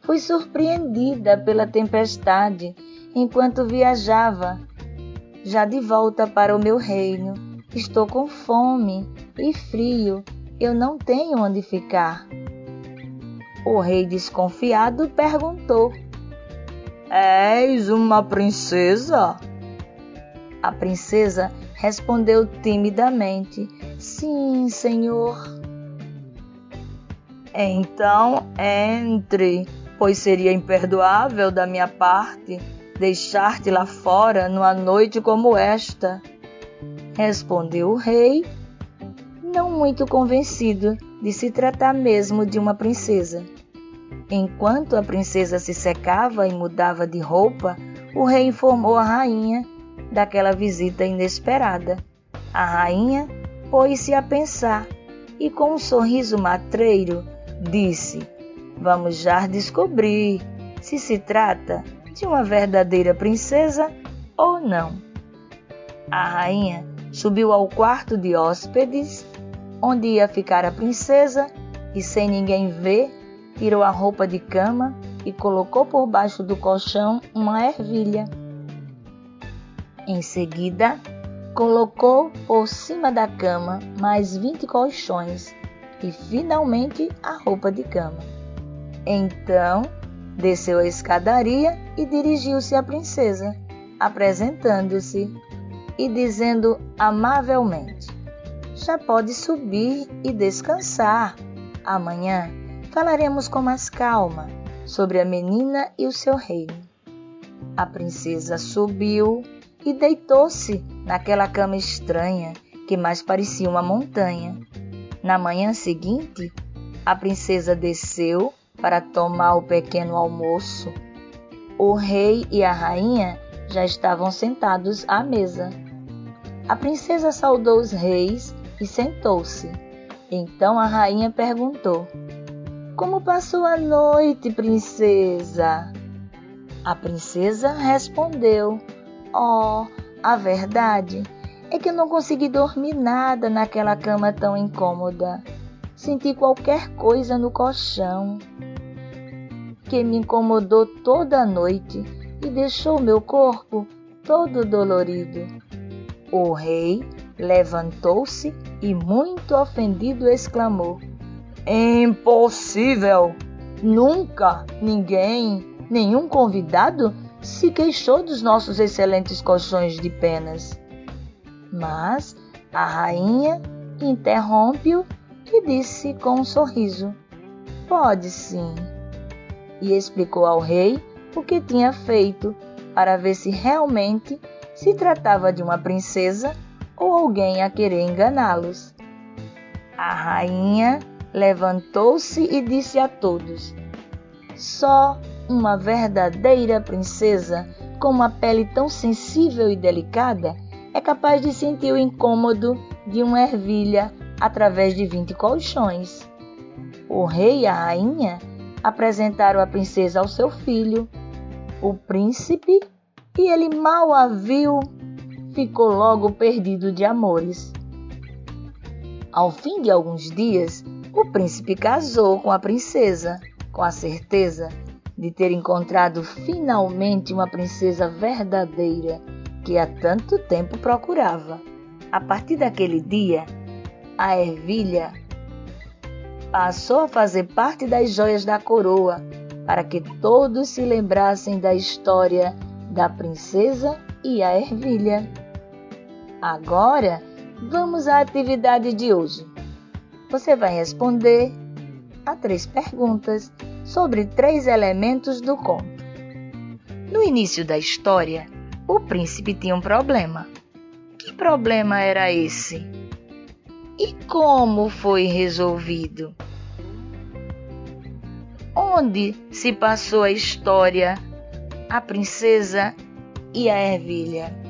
Speaker 11: Fui surpreendida pela tempestade enquanto viajava, já de volta para o meu reino. Estou com fome e frio, eu não tenho onde ficar. O rei desconfiado perguntou: És uma princesa? A princesa respondeu timidamente: Sim, senhor. Então entre, pois seria imperdoável da minha parte deixar-te lá fora numa noite como esta. Respondeu o rei, não muito convencido de se tratar mesmo de uma princesa. Enquanto a princesa se secava e mudava de roupa, o rei informou a rainha daquela visita inesperada. A rainha pôs-se a pensar e, com um sorriso matreiro, disse: Vamos já descobrir se se trata de uma verdadeira princesa ou não. A rainha subiu ao quarto de hóspedes, onde ia ficar a princesa, e sem ninguém ver, tirou a roupa de cama e colocou por baixo do colchão uma ervilha. Em seguida, colocou por cima da cama mais 20 colchões e finalmente a roupa de cama. Então, desceu a escadaria e dirigiu-se à princesa, apresentando-se e dizendo amavelmente: Já pode subir e descansar. Amanhã falaremos com mais calma sobre a menina e o seu reino. A princesa subiu e deitou-se naquela cama estranha que mais parecia uma montanha. Na manhã seguinte, a princesa desceu para tomar o pequeno almoço. O rei e a rainha já estavam sentados à mesa. A princesa saudou os reis e sentou-se. Então a rainha perguntou: Como passou a noite, princesa? A princesa respondeu: Oh, a verdade é que eu não consegui dormir nada naquela cama tão incômoda. Senti qualquer coisa no colchão que me incomodou toda a noite e deixou meu corpo todo dolorido. O rei levantou-se e, muito ofendido, exclamou: Impossível! Nunca ninguém, nenhum convidado, se queixou dos nossos excelentes colchões de penas. Mas a rainha interrompe-o e disse com um sorriso: Pode sim. E explicou ao rei o que tinha feito para ver se realmente se tratava de uma princesa ou alguém a querer enganá-los. A rainha levantou-se e disse a todos: Só uma verdadeira princesa com uma pele tão sensível e delicada é capaz de sentir o incômodo de uma ervilha através de vinte colchões. O rei e a rainha apresentaram a princesa ao seu filho, o príncipe, e ele mal a viu, ficou logo perdido de amores. Ao fim de alguns dias, o príncipe casou com a princesa, com a certeza de ter encontrado finalmente uma princesa verdadeira que há tanto tempo procurava. A partir daquele dia, a ervilha passou a fazer parte das joias da coroa, para que todos se lembrassem da história da princesa e a ervilha. Agora, vamos à atividade de hoje. Você vai responder a três perguntas sobre três elementos do conto. No início da história, o príncipe tinha um problema. Que problema era esse? E como foi resolvido? Onde se passou a história, a princesa e a ervilha?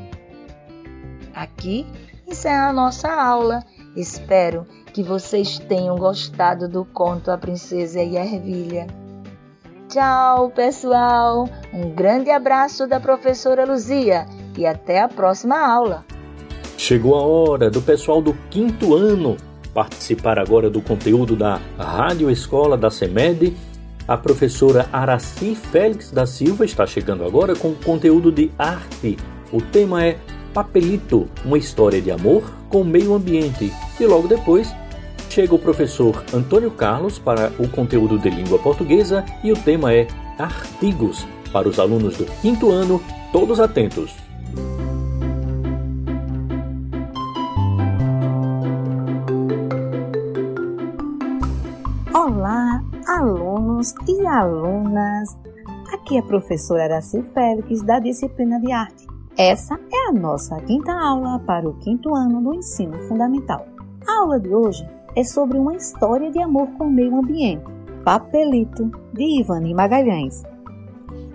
Speaker 11: Aqui encerra a nossa aula. Espero que vocês tenham gostado do conto A Princesa e a Ervilha. Tchau, pessoal! Um grande abraço da professora Luzia e até a próxima aula!
Speaker 1: Chegou a hora do pessoal do quinto ano participar agora do conteúdo da Rádio Escola da CEMED. A professora Araci Félix da Silva está chegando agora com conteúdo de arte. O tema é Papelito, uma história de amor com o meio ambiente. E logo depois chega o professor Antônio Carlos para o conteúdo de língua portuguesa e o tema é Artigos para os alunos do quinto ano, todos atentos.
Speaker 12: Olá, alunos e alunas! Aqui é a professora Araci Félix, da disciplina de arte. Essa é a nossa quinta aula para o quinto ano do ensino fundamental. A aula de hoje é sobre uma história de amor com o meio ambiente, Papelito, de Ivani Magalhães.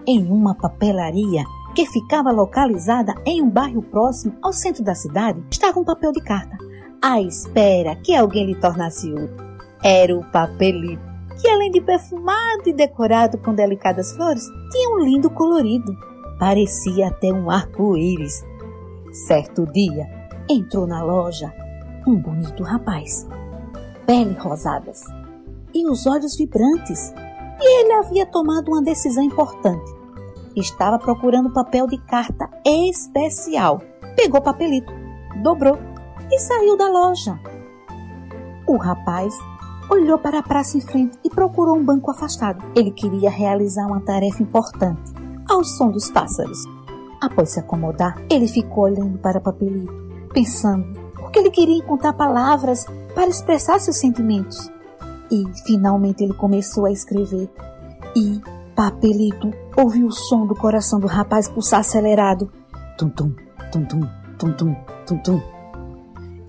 Speaker 12: Em uma papelaria que ficava localizada em um bairro próximo ao centro da cidade, estava um papel de carta, à espera que alguém lhe tornasse útil era o papelito, que além de perfumado e decorado com delicadas flores, tinha um lindo colorido. Parecia até um arco-íris. Certo dia, entrou na loja um bonito rapaz, pele rosadas e os olhos vibrantes. E ele havia tomado uma decisão importante. Estava procurando papel de carta especial. Pegou o papelito, dobrou e saiu da loja. O rapaz olhou para a praça em frente e procurou um banco afastado. Ele queria realizar uma tarefa importante, ao som dos pássaros. Após se acomodar, ele ficou olhando para papelito, pensando, porque ele queria encontrar palavras para expressar seus sentimentos. E finalmente ele começou a escrever. E Papelito ouviu o som do coração do rapaz pulsar acelerado. Tum-tum, tum-tum, tum-tum, tum-tum.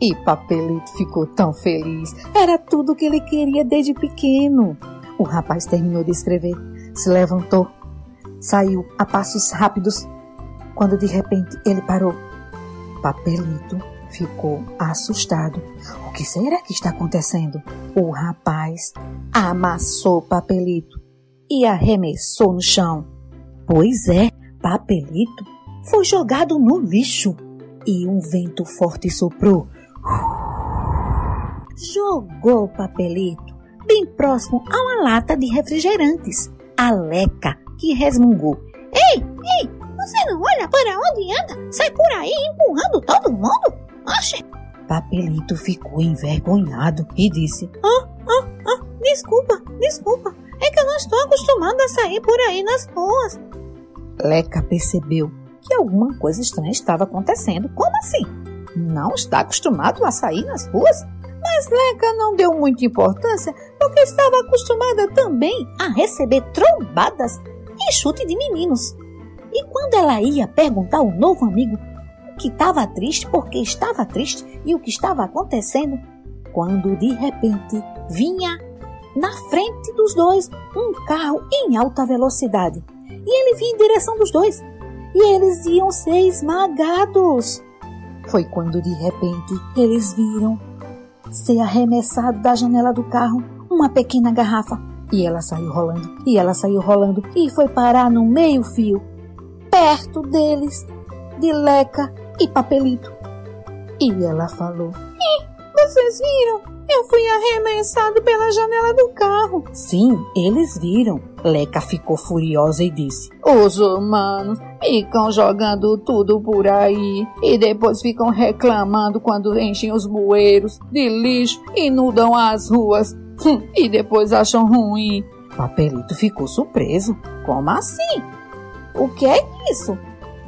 Speaker 12: E Papelito ficou tão feliz. Era tudo o que ele queria desde pequeno. O rapaz terminou de escrever, se levantou, saiu a passos rápidos, quando de repente ele parou. Papelito ficou assustado. O que será que está acontecendo? O rapaz amassou Papelito e arremessou no chão. Pois é, Papelito foi jogado no lixo e um vento forte soprou. Jogou Papelito bem próximo a uma lata de refrigerantes. A Leca, resmungou.
Speaker 13: Ei, ei, você não olha para onde anda? Sai por aí empurrando todo mundo? Oxe!
Speaker 12: Papelito ficou envergonhado e disse:
Speaker 13: Ah, ah, ah, desculpa, desculpa. É que eu não estou acostumado a sair por aí nas ruas.
Speaker 12: Leca percebeu que alguma coisa estranha estava acontecendo. Como assim? Não está acostumado a sair nas ruas? Mas Leca não deu muita importância porque estava acostumada também a receber trombadas e chute de meninos. E quando ela ia perguntar ao novo amigo que estava triste porque estava triste e o que estava acontecendo, quando de repente vinha na frente dos dois um carro em alta velocidade. E ele vinha em direção dos dois. E eles iam ser esmagados. Foi quando de repente eles viram ser arremessado da janela do carro uma pequena garrafa. E ela saiu rolando, e ela saiu rolando, e foi parar no meio-fio, perto deles, de Leca e Papelito. E ela falou:
Speaker 13: Vocês viram? Eu fui arremessado pela janela do carro.
Speaker 12: Sim, eles viram. Leca ficou furiosa e disse: Os humanos ficam jogando tudo por aí e depois ficam reclamando quando enchem os bueiros de lixo, inundam as ruas hum, e depois acham ruim. Papelito ficou surpreso. Como assim?
Speaker 13: O que é isso?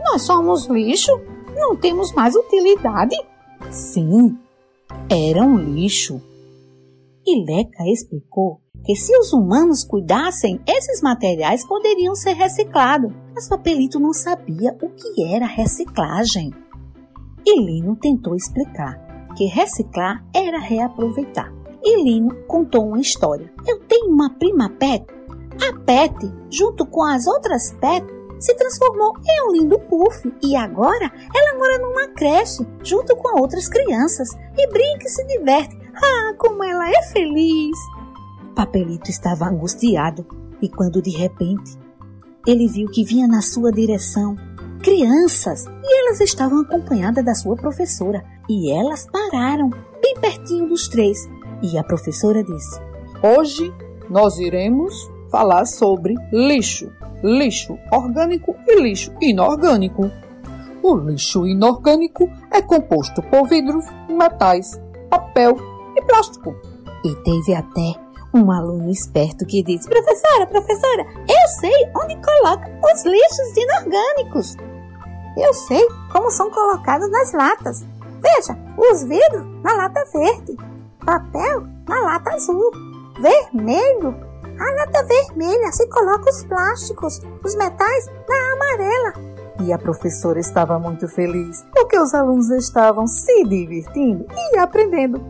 Speaker 13: Nós somos lixo? Não temos mais utilidade?
Speaker 12: Sim, era um lixo. E Leca explicou que se os humanos cuidassem, esses materiais poderiam ser reciclados. Mas Papelito não sabia o que era reciclagem. E Lino tentou explicar que reciclar era reaproveitar. E Lino contou uma história. Eu tenho uma prima Pet. A Pet, junto com as outras Pet, se transformou em um lindo puff e agora ela mora numa creche junto com outras crianças e brinca e se diverte. Ah, como ela é feliz! Papelito estava angustiado e quando de repente ele viu que vinha na sua direção crianças e elas estavam acompanhadas da sua professora e elas pararam bem pertinho dos três e a professora disse:
Speaker 14: Hoje nós iremos falar sobre lixo lixo orgânico e lixo inorgânico. O lixo inorgânico é composto por vidros, metais, papel e plástico.
Speaker 12: E teve até um aluno esperto que disse:
Speaker 13: Professora, professora, eu sei onde coloca os lixos inorgânicos. Eu sei como são colocados nas latas. Veja, os vidros na lata verde, papel na lata azul, vermelho a lata vermelha se coloca os plásticos, os metais na amarela.
Speaker 12: E a professora estava muito feliz, porque os alunos estavam se divertindo e aprendendo.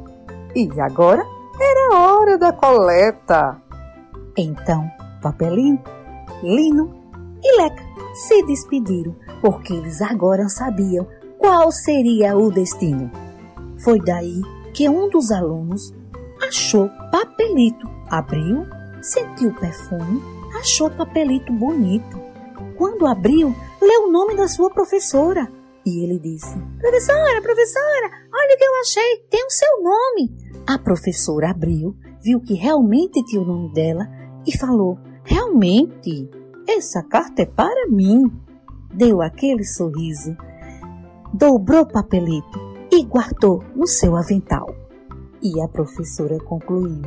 Speaker 12: E agora era hora da coleta. Então, Papelinho, Lino e Leca se despediram, porque eles agora sabiam qual seria o destino. Foi daí que um dos alunos achou Papelito, abriu sentiu o perfume, achou papelito bonito. Quando abriu, leu o nome da sua professora. E ele disse:
Speaker 13: Professora, professora, olha o que eu achei, tem o seu nome.
Speaker 12: A professora abriu, viu que realmente tinha o nome dela e falou: Realmente, essa carta é para mim. Deu aquele sorriso, dobrou o papelito e guardou no seu avental. E a professora concluiu: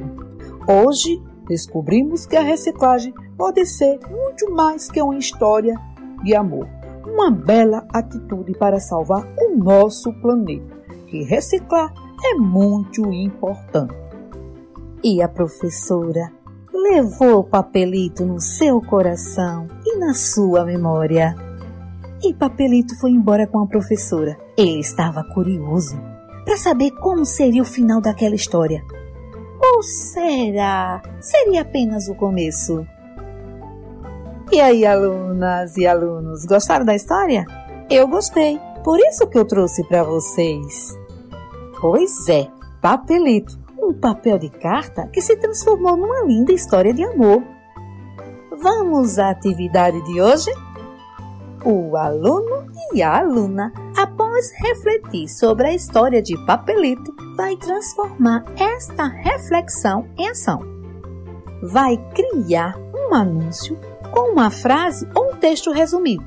Speaker 12: Hoje descobrimos que a reciclagem pode ser muito mais que uma história de amor, uma bela atitude para salvar o nosso planeta, que reciclar é muito importante. E a professora levou o papelito no seu coração e na sua memória. E Papelito foi embora com a professora. Ele estava curioso para saber como seria o final daquela história. Ou será? Seria apenas o começo. E aí, alunas e alunos, gostaram da história? Eu gostei, por isso que eu trouxe para vocês. Pois é, Papelito, um papel de carta que se transformou numa linda história de amor. Vamos à atividade de hoje? O aluno e a aluna, após refletir sobre a história de Papelito, vai transformar esta reflexão em ação. Vai criar um anúncio com uma frase ou um texto resumido.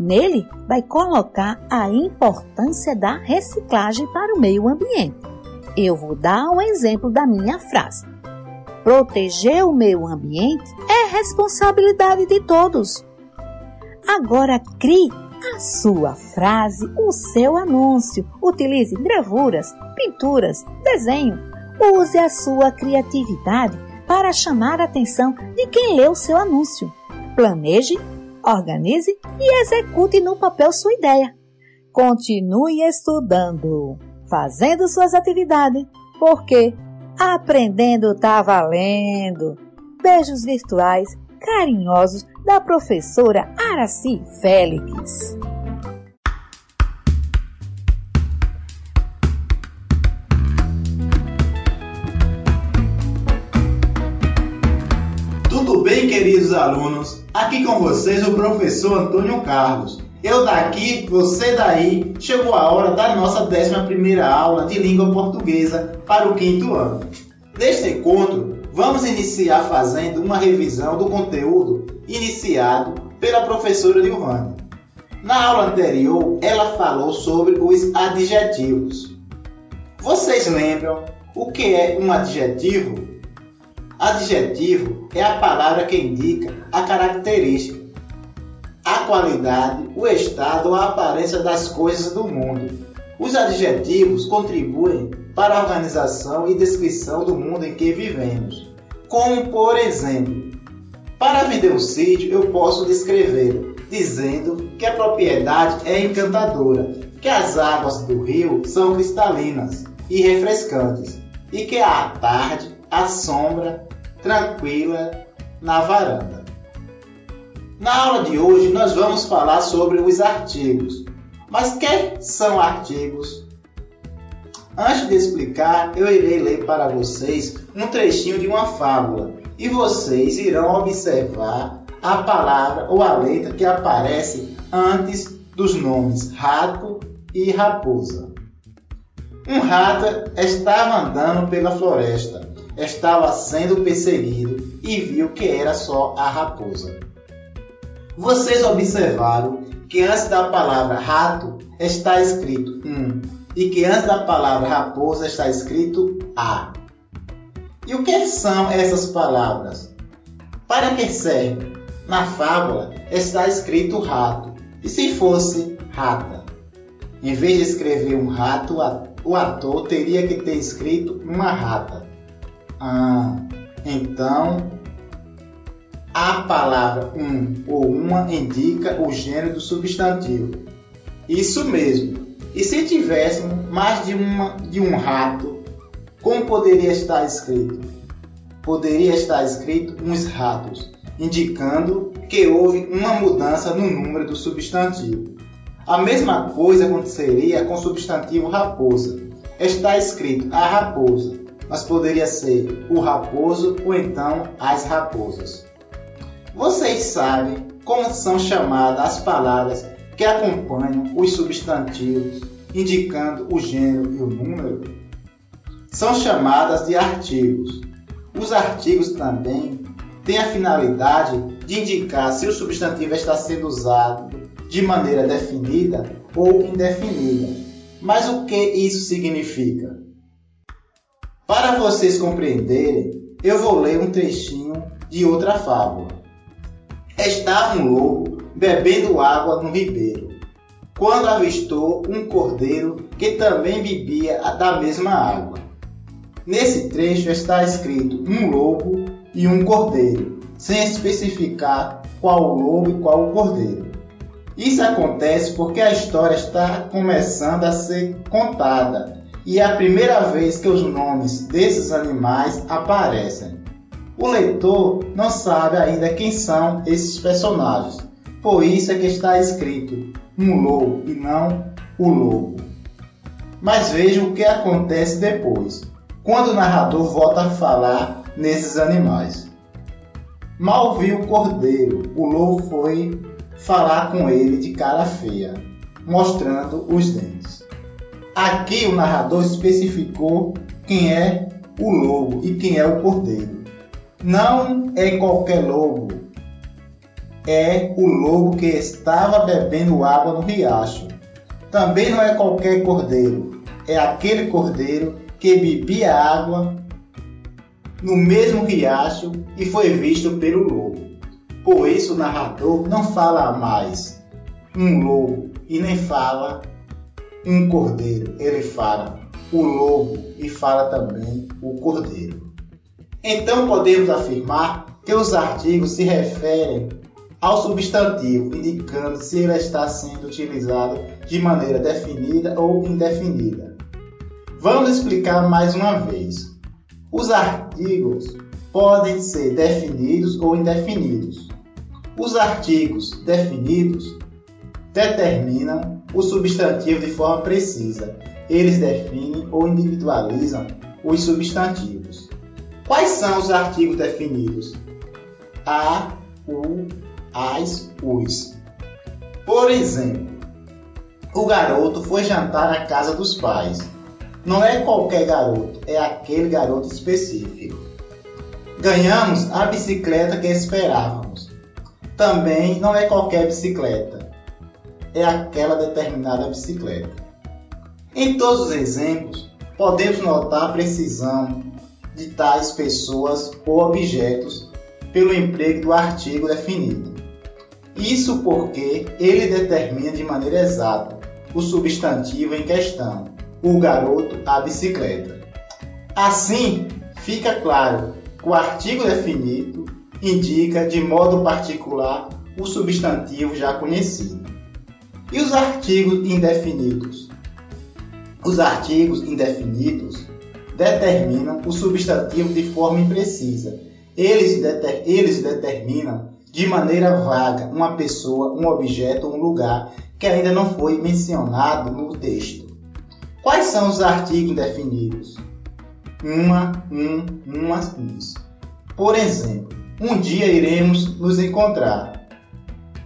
Speaker 12: Nele, vai colocar a importância da reciclagem para o meio ambiente. Eu vou dar um exemplo da minha frase. Proteger o meio ambiente é responsabilidade de todos. Agora crie a sua frase, o seu anúncio. Utilize gravuras, pinturas, desenho. Use a sua criatividade para chamar a atenção de quem lê o seu anúncio. Planeje, organize e execute no papel sua ideia. Continue estudando, fazendo suas atividades, porque aprendendo tá valendo. Beijos virtuais carinhosos da professora Araci Félix.
Speaker 15: Tudo bem, queridos alunos? Aqui com vocês o professor Antônio Carlos. Eu daqui, você daí, chegou a hora da nossa 11 aula de língua portuguesa para o quinto ano. Neste encontro, vamos iniciar fazendo uma revisão do conteúdo iniciado pela professora Lilvane. Na aula anterior, ela falou sobre os adjetivos. Vocês lembram o que é um adjetivo? Adjetivo é a palavra que indica a característica, a qualidade, o estado ou a aparência das coisas do mundo. Os adjetivos contribuem para a organização e descrição do mundo em que vivemos. Como, por exemplo, para sítio, eu posso descrever dizendo que a propriedade é encantadora, que as águas do rio são cristalinas e refrescantes e que à tarde a sombra tranquila na varanda. Na aula de hoje nós vamos falar sobre os artigos. Mas que são artigos? Antes de explicar, eu irei ler para vocês um trechinho de uma fábula e vocês irão observar a palavra ou a letra que aparece antes dos nomes rato e raposa. Um rato estava andando pela floresta, estava sendo perseguido e viu que era só a raposa. Vocês observaram que antes da palavra rato está escrito um e que antes da palavra raposa está escrito a. E o que são essas palavras? Para que servem? Na fábula está escrito rato. E se fosse rata? Em vez de escrever um rato, o ator teria que ter escrito uma rata. Ah, então a palavra um ou uma indica o gênero do substantivo. Isso mesmo. E se tivéssemos mais de, uma, de um rato como poderia estar escrito? Poderia estar escrito uns ratos, indicando que houve uma mudança no número do substantivo. A mesma coisa aconteceria com o substantivo raposa. Está escrito a raposa, mas poderia ser o raposo ou então as raposas. Vocês sabem como são chamadas as palavras que acompanham os substantivos, indicando o gênero e o número? São chamadas de artigos. Os artigos também têm a finalidade de indicar se o substantivo está sendo usado de maneira definida ou indefinida. Mas o que isso significa? Para vocês compreenderem, eu vou ler um trechinho de outra fábula. Estava um lobo bebendo água no ribeiro, quando avistou um cordeiro que também bebia da mesma água. Nesse trecho está escrito um lobo e um cordeiro, sem especificar qual o lobo e qual o cordeiro. Isso acontece porque a história está começando a ser contada e é a primeira vez que os nomes desses animais aparecem. O leitor não sabe ainda quem são esses personagens, por isso é que está escrito um lobo e não o lobo. Mas vejam o que acontece depois. Quando o narrador volta a falar nesses animais. Mal viu o cordeiro, o lobo foi falar com ele de cara feia, mostrando os dentes. Aqui o narrador especificou quem é o lobo e quem é o cordeiro. Não é qualquer lobo, é o lobo que estava bebendo água no riacho. Também não é qualquer cordeiro, é aquele cordeiro que bebia água no mesmo riacho e foi visto pelo lobo. Por isso o narrador não fala mais um lobo e nem fala um cordeiro, ele fala o lobo e fala também o cordeiro. Então podemos afirmar que os artigos se referem ao substantivo, indicando se ele está sendo utilizado de maneira definida ou indefinida. Vamos explicar mais uma vez. Os artigos podem ser definidos ou indefinidos. Os artigos definidos determinam o substantivo de forma precisa. Eles definem ou individualizam os substantivos. Quais são os artigos definidos? A, o, as, os. Por exemplo, o garoto foi jantar na casa dos pais. Não é qualquer garoto, é aquele garoto específico. Ganhamos a bicicleta que esperávamos. Também não é qualquer bicicleta, é aquela determinada bicicleta. Em todos os exemplos, podemos notar a precisão de tais pessoas ou objetos pelo emprego do artigo definido. Isso porque ele determina de maneira exata o substantivo em questão, o garoto, a bicicleta. Assim, fica claro que o artigo definido indica de modo particular o substantivo já conhecido. E os artigos indefinidos? Os artigos indefinidos determinam o substantivo de forma imprecisa. Eles, deter, eles determinam de maneira vaga uma pessoa, um objeto um lugar que ainda não foi mencionado no texto. Quais são os artigos indefinidos? Uma, um, umas, uns. Por exemplo, um dia iremos nos encontrar.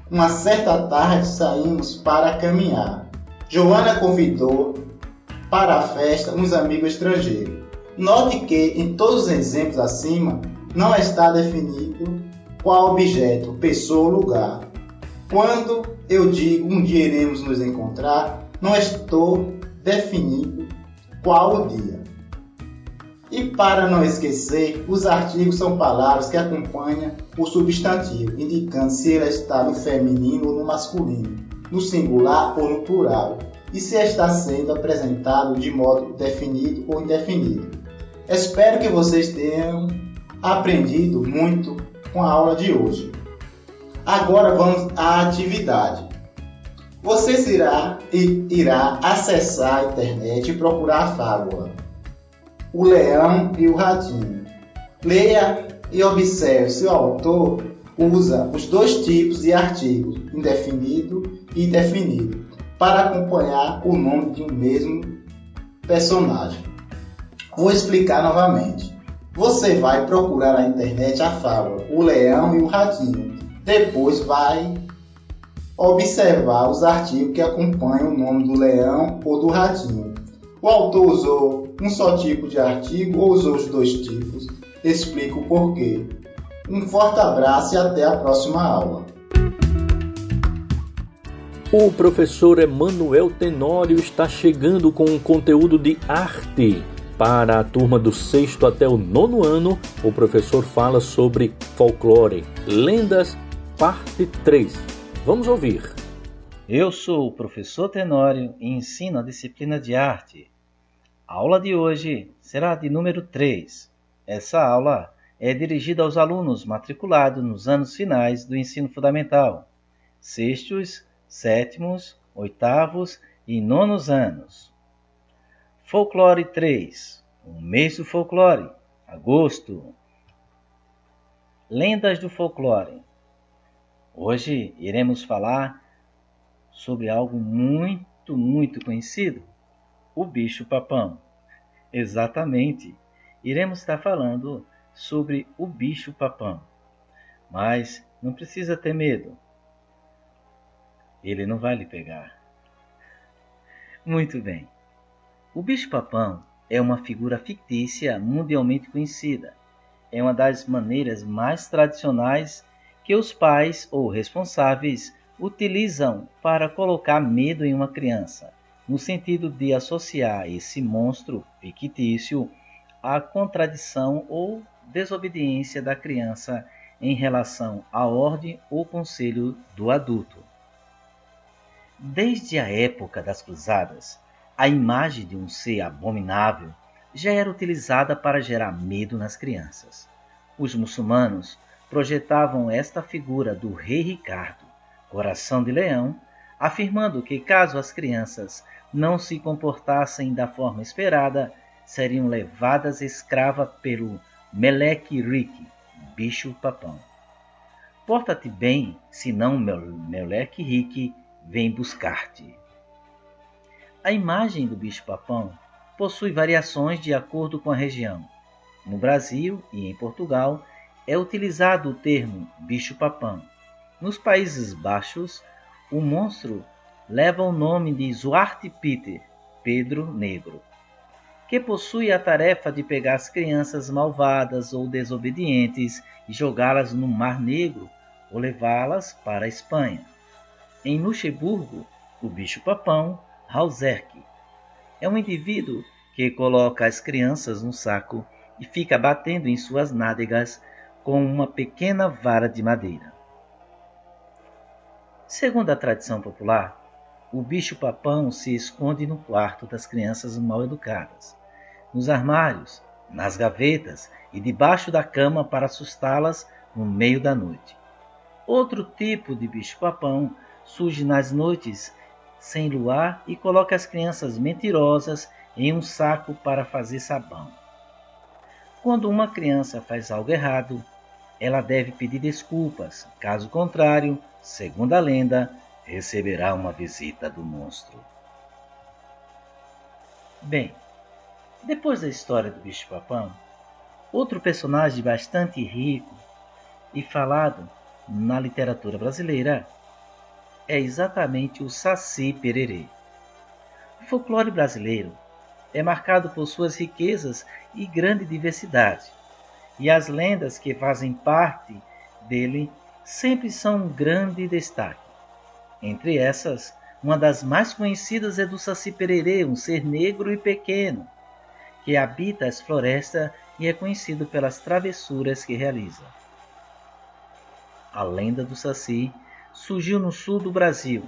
Speaker 15: Uma certa tarde saímos para caminhar. Joana convidou para a festa uns amigos estrangeiros. Note que em todos os exemplos acima não está definido qual objeto, pessoa ou lugar. Quando eu digo um dia iremos nos encontrar, não estou definido qual o dia. E para não esquecer, os artigos são palavras que acompanham o substantivo, indicando se ele está no feminino ou no masculino, no singular ou no plural, e se está sendo apresentado de modo definido ou indefinido. Espero que vocês tenham aprendido muito com a aula de hoje. Agora vamos à atividade. Você irá, irá acessar a internet e procurar a fábula O Leão e o Ratinho. Leia e observe se o autor usa os dois tipos de artigos, indefinido e indefinido, para acompanhar o nome de um mesmo personagem. Vou explicar novamente. Você vai procurar na internet a fábula O Leão e o Ratinho. Depois vai observar os artigos que acompanham o nome do leão ou do ratinho. O autor usou um só tipo de artigo ou usou os dois tipos? Explico o porquê. Um forte abraço e até a próxima aula.
Speaker 1: O professor Emanuel Tenório está chegando com um conteúdo de arte. Para a turma do sexto até o nono ano, o professor fala sobre folclore, lendas, parte 3. Vamos ouvir.
Speaker 16: Eu sou o professor Tenório e ensino a disciplina de arte. A aula de hoje será de número 3. Essa aula é dirigida aos alunos matriculados nos anos finais do ensino fundamental, sextos, sétimos, oitavos e nonos anos. Folclore 3. O mês do folclore. Agosto. Lendas do folclore. Hoje iremos falar sobre algo muito, muito conhecido: o bicho-papão. Exatamente, iremos estar falando sobre o bicho papão. Mas não precisa ter medo. Ele não vai lhe pegar. Muito bem. O bicho-papão é uma figura fictícia mundialmente conhecida. É uma das maneiras mais tradicionais que os pais ou responsáveis utilizam para colocar medo em uma criança, no sentido de associar esse monstro fictício à contradição ou desobediência da criança em relação à ordem ou conselho do adulto. Desde a época das Cruzadas, a imagem de um ser abominável já era utilizada para gerar medo nas crianças. Os muçulmanos projetavam esta figura do rei Ricardo, coração de leão, afirmando que caso as crianças não se comportassem da forma esperada, seriam levadas escrava pelo Meleque Rick, bicho papão. Porta-te bem, senão Meleque Rick vem buscar-te. A imagem do bicho-papão possui variações de acordo com a região. No Brasil e em Portugal é utilizado o termo bicho-papão. Nos Países Baixos, o monstro leva o nome de Zwarte Peter, Pedro Negro, que possui a tarefa de pegar as crianças malvadas ou desobedientes e jogá-las no Mar Negro ou levá-las para a Espanha. Em Luxemburgo, o bicho-papão, Hauserk, é um indivíduo que coloca as crianças no saco e fica batendo em suas nádegas com uma pequena vara de madeira. Segundo a tradição popular, o bicho-papão se esconde no quarto das crianças mal educadas, nos armários, nas gavetas e debaixo da cama para assustá-las no meio da noite. Outro tipo de bicho-papão surge nas noites sem luar e coloca as crianças mentirosas em um saco para fazer sabão. Quando uma criança faz algo errado, ela deve pedir desculpas, caso contrário, segundo a lenda, receberá uma visita do monstro. Bem, depois da história do bicho-papão, outro personagem bastante rico e falado na literatura brasileira é exatamente o Saci Pererê. O folclore brasileiro é marcado por suas riquezas e grande diversidade, e as lendas que fazem parte dele sempre são um grande destaque. Entre essas, uma das mais conhecidas é do Saci Pererê, um ser negro e pequeno, que habita as florestas e é conhecido pelas travessuras que realiza. A lenda do Saci surgiu no sul do Brasil.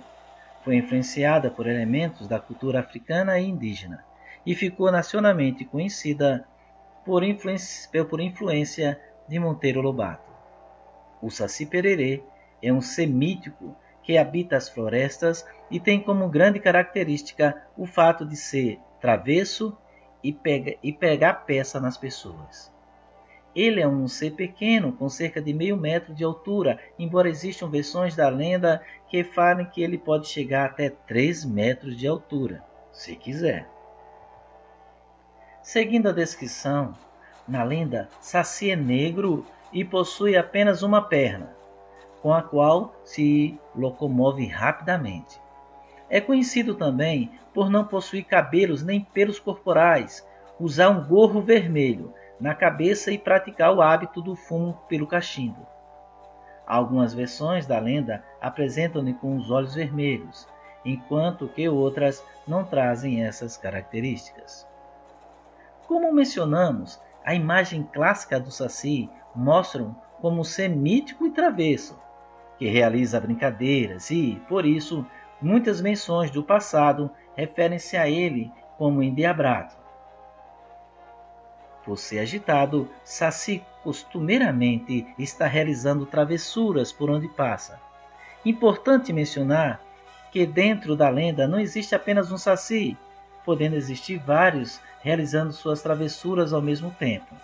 Speaker 16: Foi influenciada por elementos da cultura africana e indígena e ficou nacionalmente conhecida por influência, por influência de Monteiro Lobato. O Saci Pererê é um ser mítico que habita as florestas e tem como grande característica o fato de ser travesso e, pega, e pegar peça nas pessoas. Ele é um ser pequeno, com cerca de meio metro de altura, embora existam versões da lenda que falem que ele pode chegar até 3 metros de altura, se quiser. Seguindo a descrição, na lenda, Saci é negro e possui apenas uma perna, com a qual se locomove rapidamente. É conhecido também por não possuir cabelos nem pelos corporais, usar um gorro vermelho, na cabeça e praticar o hábito do fumo pelo cachimbo. Algumas versões da lenda apresentam-no com os olhos vermelhos, enquanto que outras não trazem essas características. Como mencionamos, a imagem clássica do Saci mostra como ser mítico e travesso, que realiza brincadeiras e, por isso, muitas menções do passado referem-se a ele como endiabrado. Por ser agitado, Saci costumeiramente está realizando travessuras por onde passa. Importante mencionar que dentro da lenda não existe apenas um Saci, podendo existir vários realizando suas travessuras ao mesmo tempo.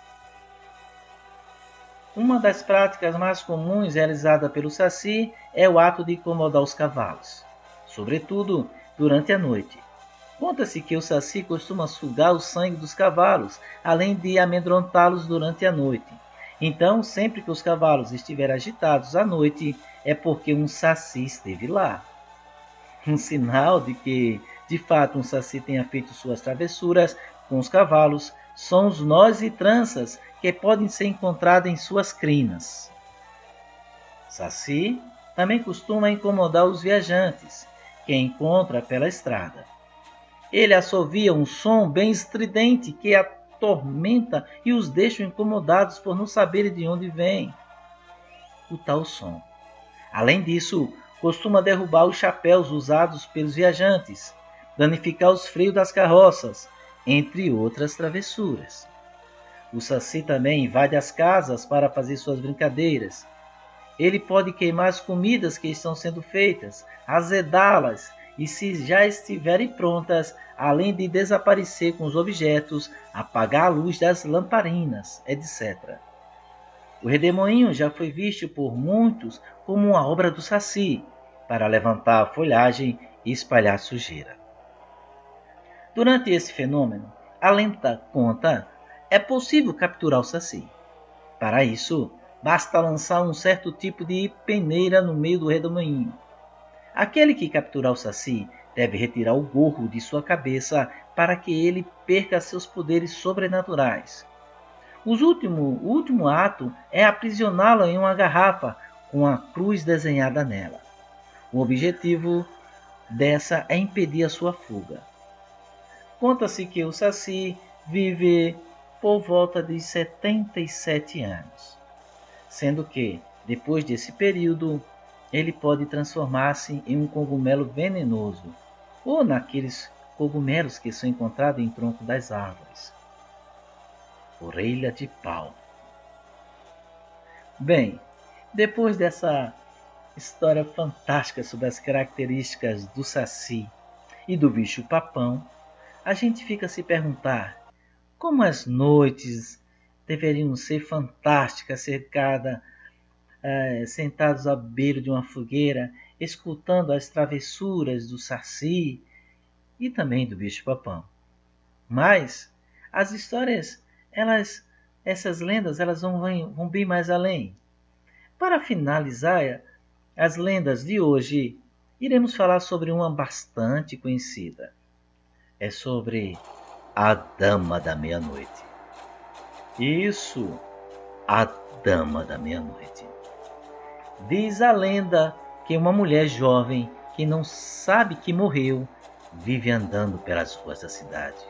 Speaker 16: Uma das práticas mais comuns realizada pelo Saci é o ato de incomodar os cavalos, sobretudo durante a noite. Conta-se que o saci costuma sugar o sangue dos cavalos, além de amedrontá-los durante a noite. Então, sempre que os cavalos estiverem agitados à noite, é porque um saci esteve lá. Um sinal de que, de fato, um saci tenha feito suas travessuras com os cavalos são os nós e tranças que podem ser encontrados em suas crinas. Saci também costuma incomodar os viajantes que encontra pela estrada. Ele assovia um som bem estridente que atormenta e os deixa incomodados por não saberem de onde vem o tal som. Além disso, costuma derrubar os chapéus usados pelos viajantes, danificar os freios das carroças, entre outras travessuras. O Saci também invade as casas para fazer suas brincadeiras. Ele pode queimar as comidas que estão sendo feitas, azedá-las e, se já estiverem prontas, além de desaparecer com os objetos, apagar a luz das lamparinas, etc. O redemoinho já foi visto por muitos como uma obra do Saci, para levantar a folhagem e espalhar sujeira. Durante esse fenômeno, a lenta conta, é possível capturar o Saci. Para isso, basta lançar um certo tipo de peneira no meio do redemoinho. Aquele que capturar o Saci deve retirar o gorro de sua cabeça para que ele perca seus poderes sobrenaturais. Último, o último ato é aprisioná-lo em uma garrafa com a cruz desenhada nela. O objetivo dessa é impedir a sua fuga. Conta-se que o Saci vive por volta de 77 anos, sendo que, depois desse período, ele pode transformar-se em um cogumelo venenoso ou naqueles cogumelos que são encontrados em tronco das árvores. Orelha de pau. Bem, depois dessa história fantástica sobre as características do saci e do bicho papão, a gente fica a se perguntar como as noites deveriam ser fantásticas, cercada, é, sentados à beira de uma fogueira, escutando as travessuras do saci e também do bicho-papão. Mas as histórias, elas, essas lendas, elas vão, vão bem mais além. Para finalizar as lendas de hoje, iremos falar sobre uma bastante conhecida. É sobre a Dama da Meia-Noite. Isso, a Dama da Meia-Noite. Diz a lenda que uma mulher jovem que não sabe que morreu vive andando pelas ruas da cidade.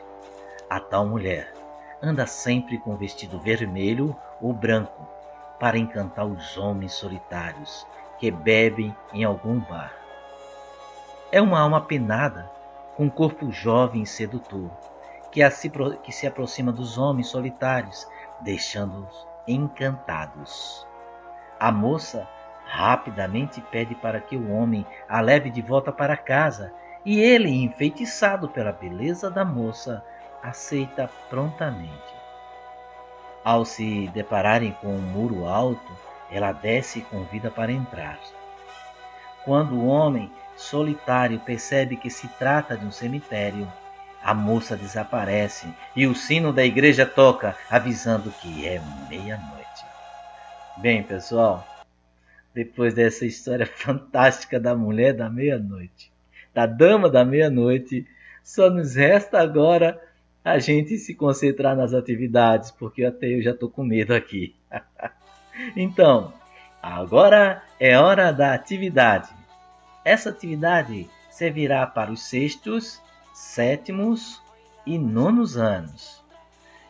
Speaker 16: A tal mulher anda sempre com vestido vermelho ou branco para encantar os homens solitários que bebem em algum bar. É uma alma penada, com um corpo jovem e sedutor, que, que se aproxima dos homens solitários, deixando-os encantados. A moça rapidamente pede para que o homem a leve de volta para casa, e ele, enfeitiçado pela beleza da moça, aceita prontamente. Ao se depararem com um muro alto, ela desce e convida para entrar. Quando o homem solitário percebe que se trata de um cemitério, a moça desaparece e o sino da igreja toca, avisando que é meia-noite. Bem, pessoal, depois dessa história fantástica da mulher da meia-noite, da dama da meia-noite, só nos resta agora a gente se concentrar nas atividades, porque até eu já estou com medo aqui. então, agora é hora da atividade. Essa atividade servirá para os sextos, sétimos e nonos anos.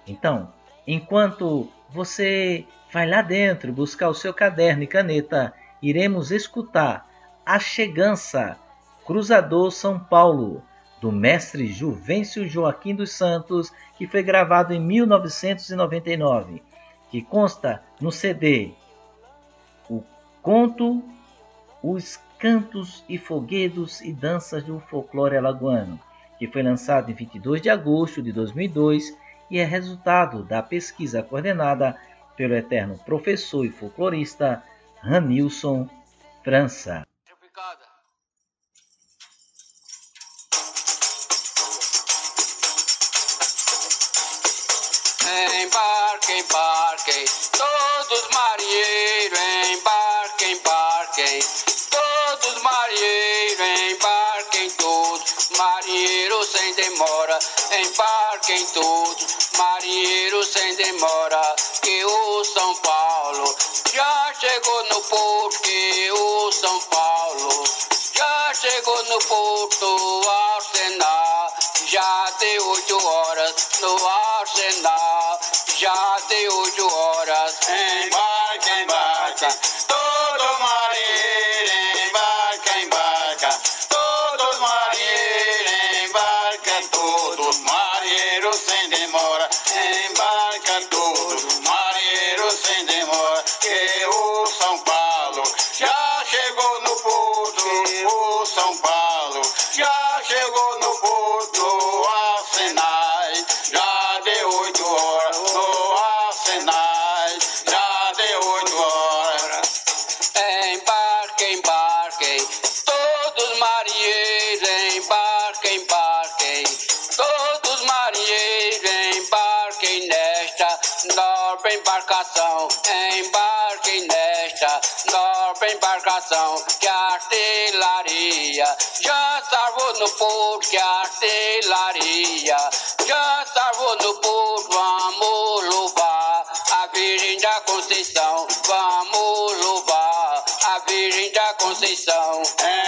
Speaker 16: Então, enquanto você vai lá dentro buscar o seu caderno e caneta, iremos escutar A Chegança, Cruzador São Paulo, do mestre Juvencio Joaquim dos Santos, que foi gravado em 1999, que consta no CD O Conto, os Cantos e Foguedos e Danças do Folclore Alagoano, que foi lançado em 22 de agosto de 2002 e é resultado da pesquisa coordenada pelo eterno professor e folclorista Ranilson França.
Speaker 17: Embarque, embarque, sem demora, que o São Paulo já chegou no porto, que o São Paulo já chegou no porto, Arsenal, já deu oito horas no Arsenal, já deu oito horas, embarcação, que a artilharia. Já salvou no porto, que a artilharia. Já salvou no porto, vamos louvar. A Virgem da Conceição, vamos louvar. A Virgem da Conceição.
Speaker 18: Embarca,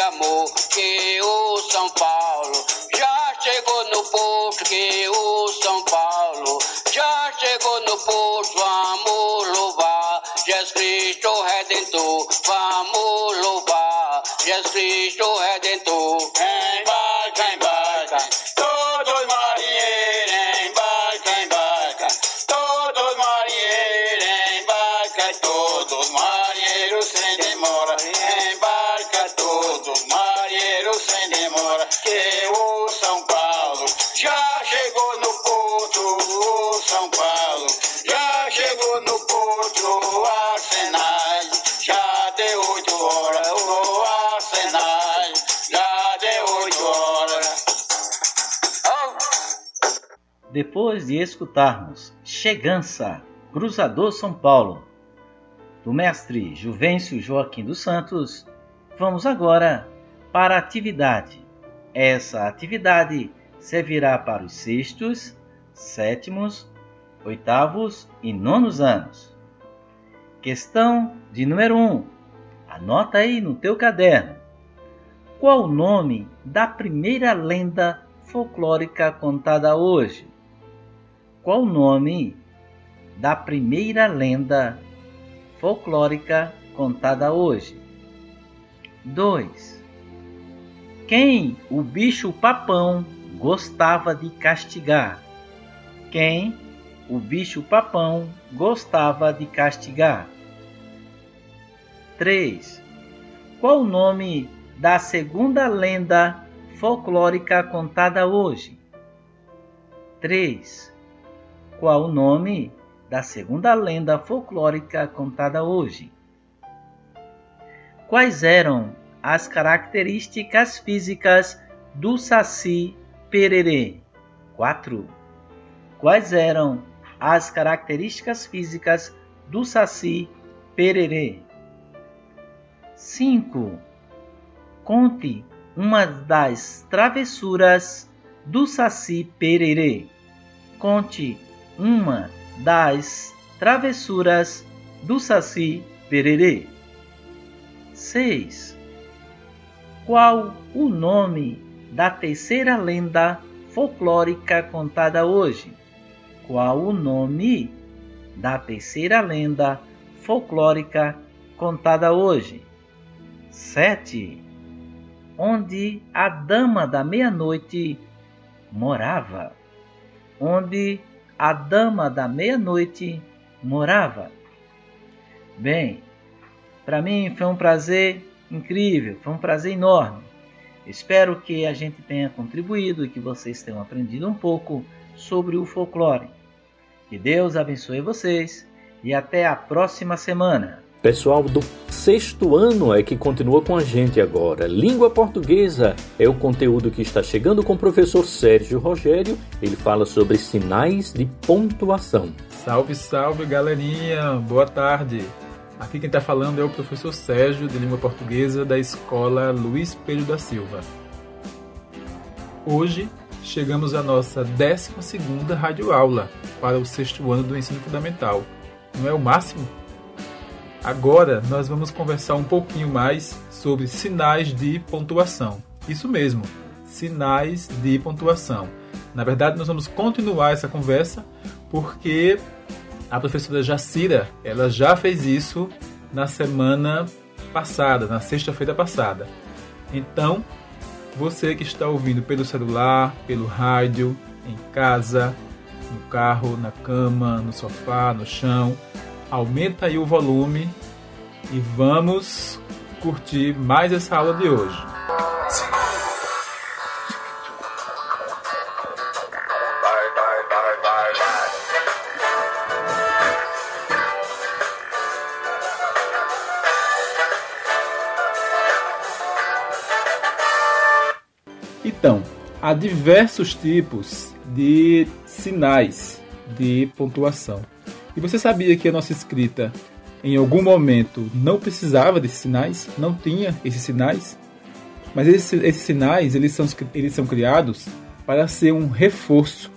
Speaker 17: amor, que o São Paulo. Já chegou no porto, que o São Paulo. Já chegou no porto, vamos louvar. Jesus Cristo Redentor, vamos louvar. Jesus Cristo Redentor.
Speaker 16: Depois de escutarmos Chegança, Cruzador São Paulo, do mestre Juvencio Joaquim dos Santos, vamos agora para a atividade. Essa atividade servirá para os sextos, sétimos, oitavos e nonos anos. Questão de número 1. Um. Anota aí no teu caderno. Qual o nome da primeira lenda folclórica contada hoje? Qual o nome da primeira lenda folclórica contada hoje? 2. Quem o bicho papão gostava de castigar? Quem o bicho papão gostava de castigar? 3. Qual o nome da segunda lenda folclórica contada hoje? 3. Qual o nome da segunda lenda folclórica contada hoje? Quais eram as características físicas do Saci Pererê? 4. Quais eram as características físicas do Saci Pererê? 5. Conte uma das travessuras do Saci Pererê. Conte uma das travessuras do Saci Pererê. 6. Qual o nome da terceira lenda folclórica contada hoje? qual o nome da terceira lenda folclórica contada hoje? 7. Onde a dama da meia-noite morava? Onde a dama da meia-noite morava? Bem, para mim foi um prazer incrível, foi um prazer enorme. Espero que a gente tenha contribuído e que vocês tenham aprendido um pouco sobre o folclore. Que Deus abençoe vocês e até a próxima semana.
Speaker 1: Pessoal do sexto ano é que continua com a gente agora. Língua portuguesa é o conteúdo que está chegando com o professor Sérgio Rogério. Ele fala sobre sinais de pontuação.
Speaker 19: Salve, salve, galerinha! Boa tarde! Aqui quem está falando é o professor Sérgio, de língua portuguesa, da escola Luiz Pedro da Silva. Hoje chegamos à nossa 12 radioaula para o sexto ano do ensino fundamental. Não é o máximo? Agora nós vamos conversar um pouquinho mais sobre sinais de pontuação. Isso mesmo, sinais de pontuação. Na verdade, nós vamos continuar essa conversa porque a professora Jacira, ela já fez isso na semana passada, na sexta-feira passada. Então, você que está ouvindo pelo celular, pelo rádio, em casa, no carro, na cama, no sofá, no chão, aumenta aí o volume e vamos curtir mais essa aula de hoje. Então, há diversos tipos de sinais de pontuação. E você sabia que a nossa escrita, em algum momento, não precisava desses sinais? Não tinha esses sinais? Mas esses, esses sinais, eles são, eles são criados para ser um reforço.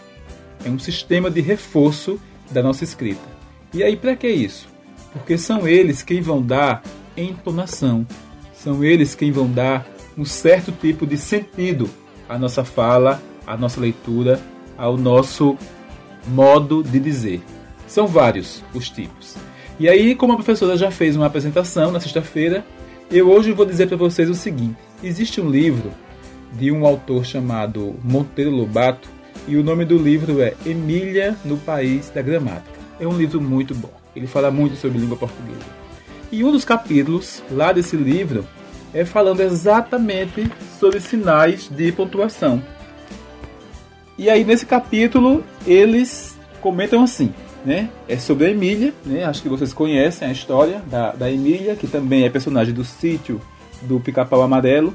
Speaker 19: É um sistema de reforço da nossa escrita. E aí, para que isso? Porque são eles quem vão dar entonação. São eles quem vão dar um certo tipo de sentido à nossa fala, à nossa leitura, ao nosso modo de dizer. São vários os tipos. E aí, como a professora já fez uma apresentação na sexta-feira, eu hoje vou dizer para vocês o seguinte: existe um livro de um autor chamado Monteiro Lobato e o nome do livro é Emília no País da Gramática. É um livro muito bom. Ele fala muito sobre língua portuguesa. E um dos capítulos lá desse livro é falando exatamente sobre sinais de pontuação. E aí nesse capítulo eles comentam assim: né? É sobre a Emília, né? Acho que vocês conhecem a história da, da Emília, que também é personagem do sítio do Pica-Pau Amarelo.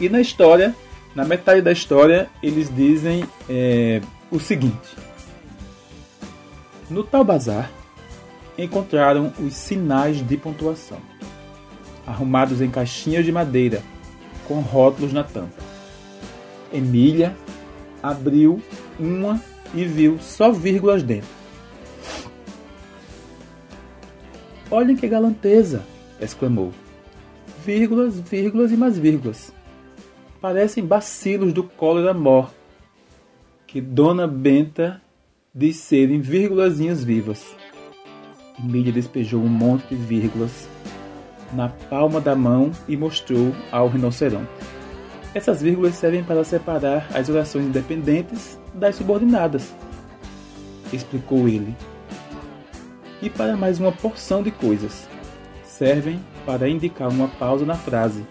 Speaker 19: E na história, na metade da história, eles dizem é, o seguinte: No tal bazar, encontraram os sinais de pontuação, arrumados em caixinhas de madeira, com rótulos na tampa. Emília abriu uma e viu só vírgulas dentro Olhem que galanteza! exclamou. Vírgulas, vírgulas e mais vírgulas. Parecem bacilos do cólera mor, que Dona Benta diz serem vírgulazinhas vivas. Emília despejou um monte de vírgulas na palma da mão e mostrou ao rinoceronte. Essas vírgulas servem para separar as orações independentes das subordinadas, explicou ele e para mais uma porção de coisas. Servem para indicar uma pausa na frase.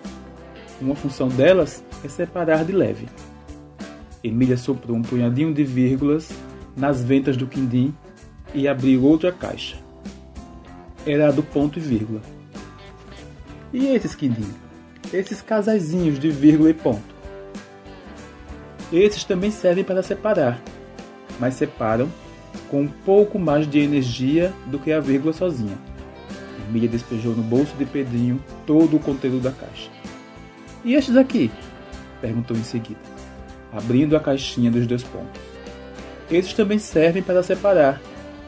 Speaker 19: Uma função delas é separar de leve. Emília soprou um punhadinho de vírgulas nas ventas do quindim e abriu outra caixa. Era a do ponto e vírgula. E esses quindim? Esses casaizinhos de vírgula e ponto. Esses também servem para separar, mas separam com um pouco mais de energia do que a vírgula sozinha. Emília despejou no bolso de Pedrinho todo o conteúdo da caixa. E estes aqui? perguntou em seguida, abrindo a caixinha dos dois pontos. Esses também servem para separar,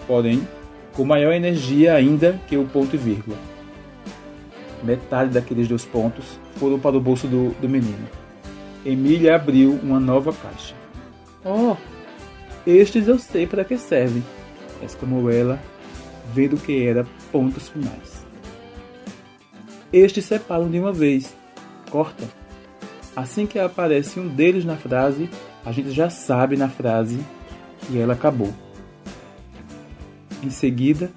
Speaker 19: porém com maior energia ainda que o ponto e vírgula. Metade daqueles dois pontos foram para o bolso do, do menino. Emília abriu uma nova caixa. Oh, Estes eu sei para que servem, exclamou ela, vendo que era pontos finais. Estes separam de uma vez, corta. Assim que aparece um deles na frase, a gente já sabe na frase que ela acabou. Em seguida,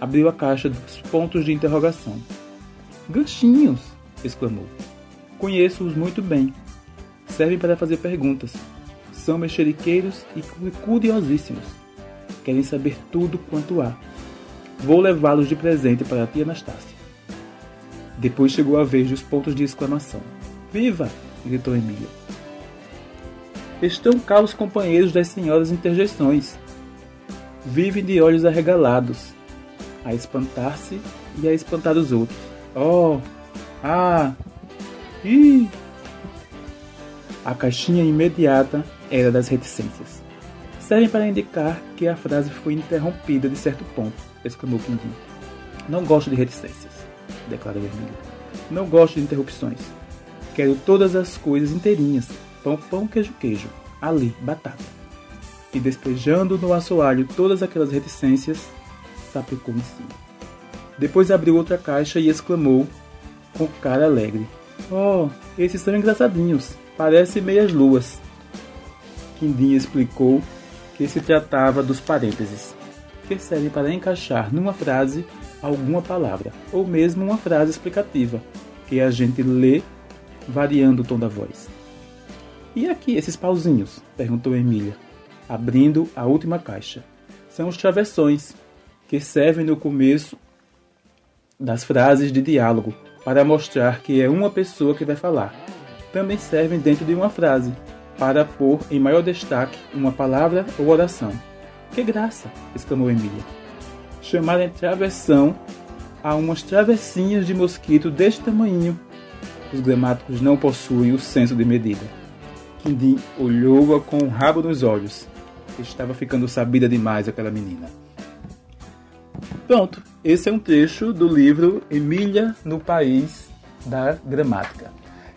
Speaker 19: abriu a caixa dos pontos de interrogação. Ganchinhos! exclamou. Conheço-os muito bem. Servem para fazer perguntas. São mexeriqueiros e curiosíssimos. Querem saber tudo quanto há. Vou levá-los de presente para a tia Anastácia. Depois chegou a vez dos pontos de exclamação. Viva! gritou Emília. Estão cá os companheiros das senhoras interjeições. Vivem de olhos arregalados, a espantar-se e a espantar os outros. Oh! Ah! Ih! A caixinha imediata era das reticências. Servem para indicar que a frase foi interrompida de certo ponto, exclamou Quindim. Não gosto de reticências, declarou Emília. Não gosto de interrupções. Quero todas as coisas inteirinhas. Pão, pão, queijo, queijo. Ali, batata. E despejando no assoalho todas aquelas reticências, sapecou em cima. Depois abriu outra caixa e exclamou, com cara alegre: Oh, esses são engraçadinhos, parecem meias luas. Quindim explicou que se tratava dos parênteses, que servem para encaixar numa frase alguma palavra, ou mesmo uma frase explicativa, que a gente lê variando o tom da voz. E aqui esses pauzinhos? perguntou Emília, abrindo a última caixa. São os travessões, que servem no começo das frases de diálogo para mostrar que é uma pessoa que vai falar. Também servem dentro de uma frase para pôr em maior destaque uma palavra ou oração. Que graça! exclamou Emília. Chamarem travessão a umas travessinhas de mosquito deste tamanho. Os gramáticos não possuem o senso de medida. Quindim olhou-a com o rabo nos olhos. Estava ficando sabida demais aquela menina. Pronto, esse é um trecho do livro Emília no País da Gramática.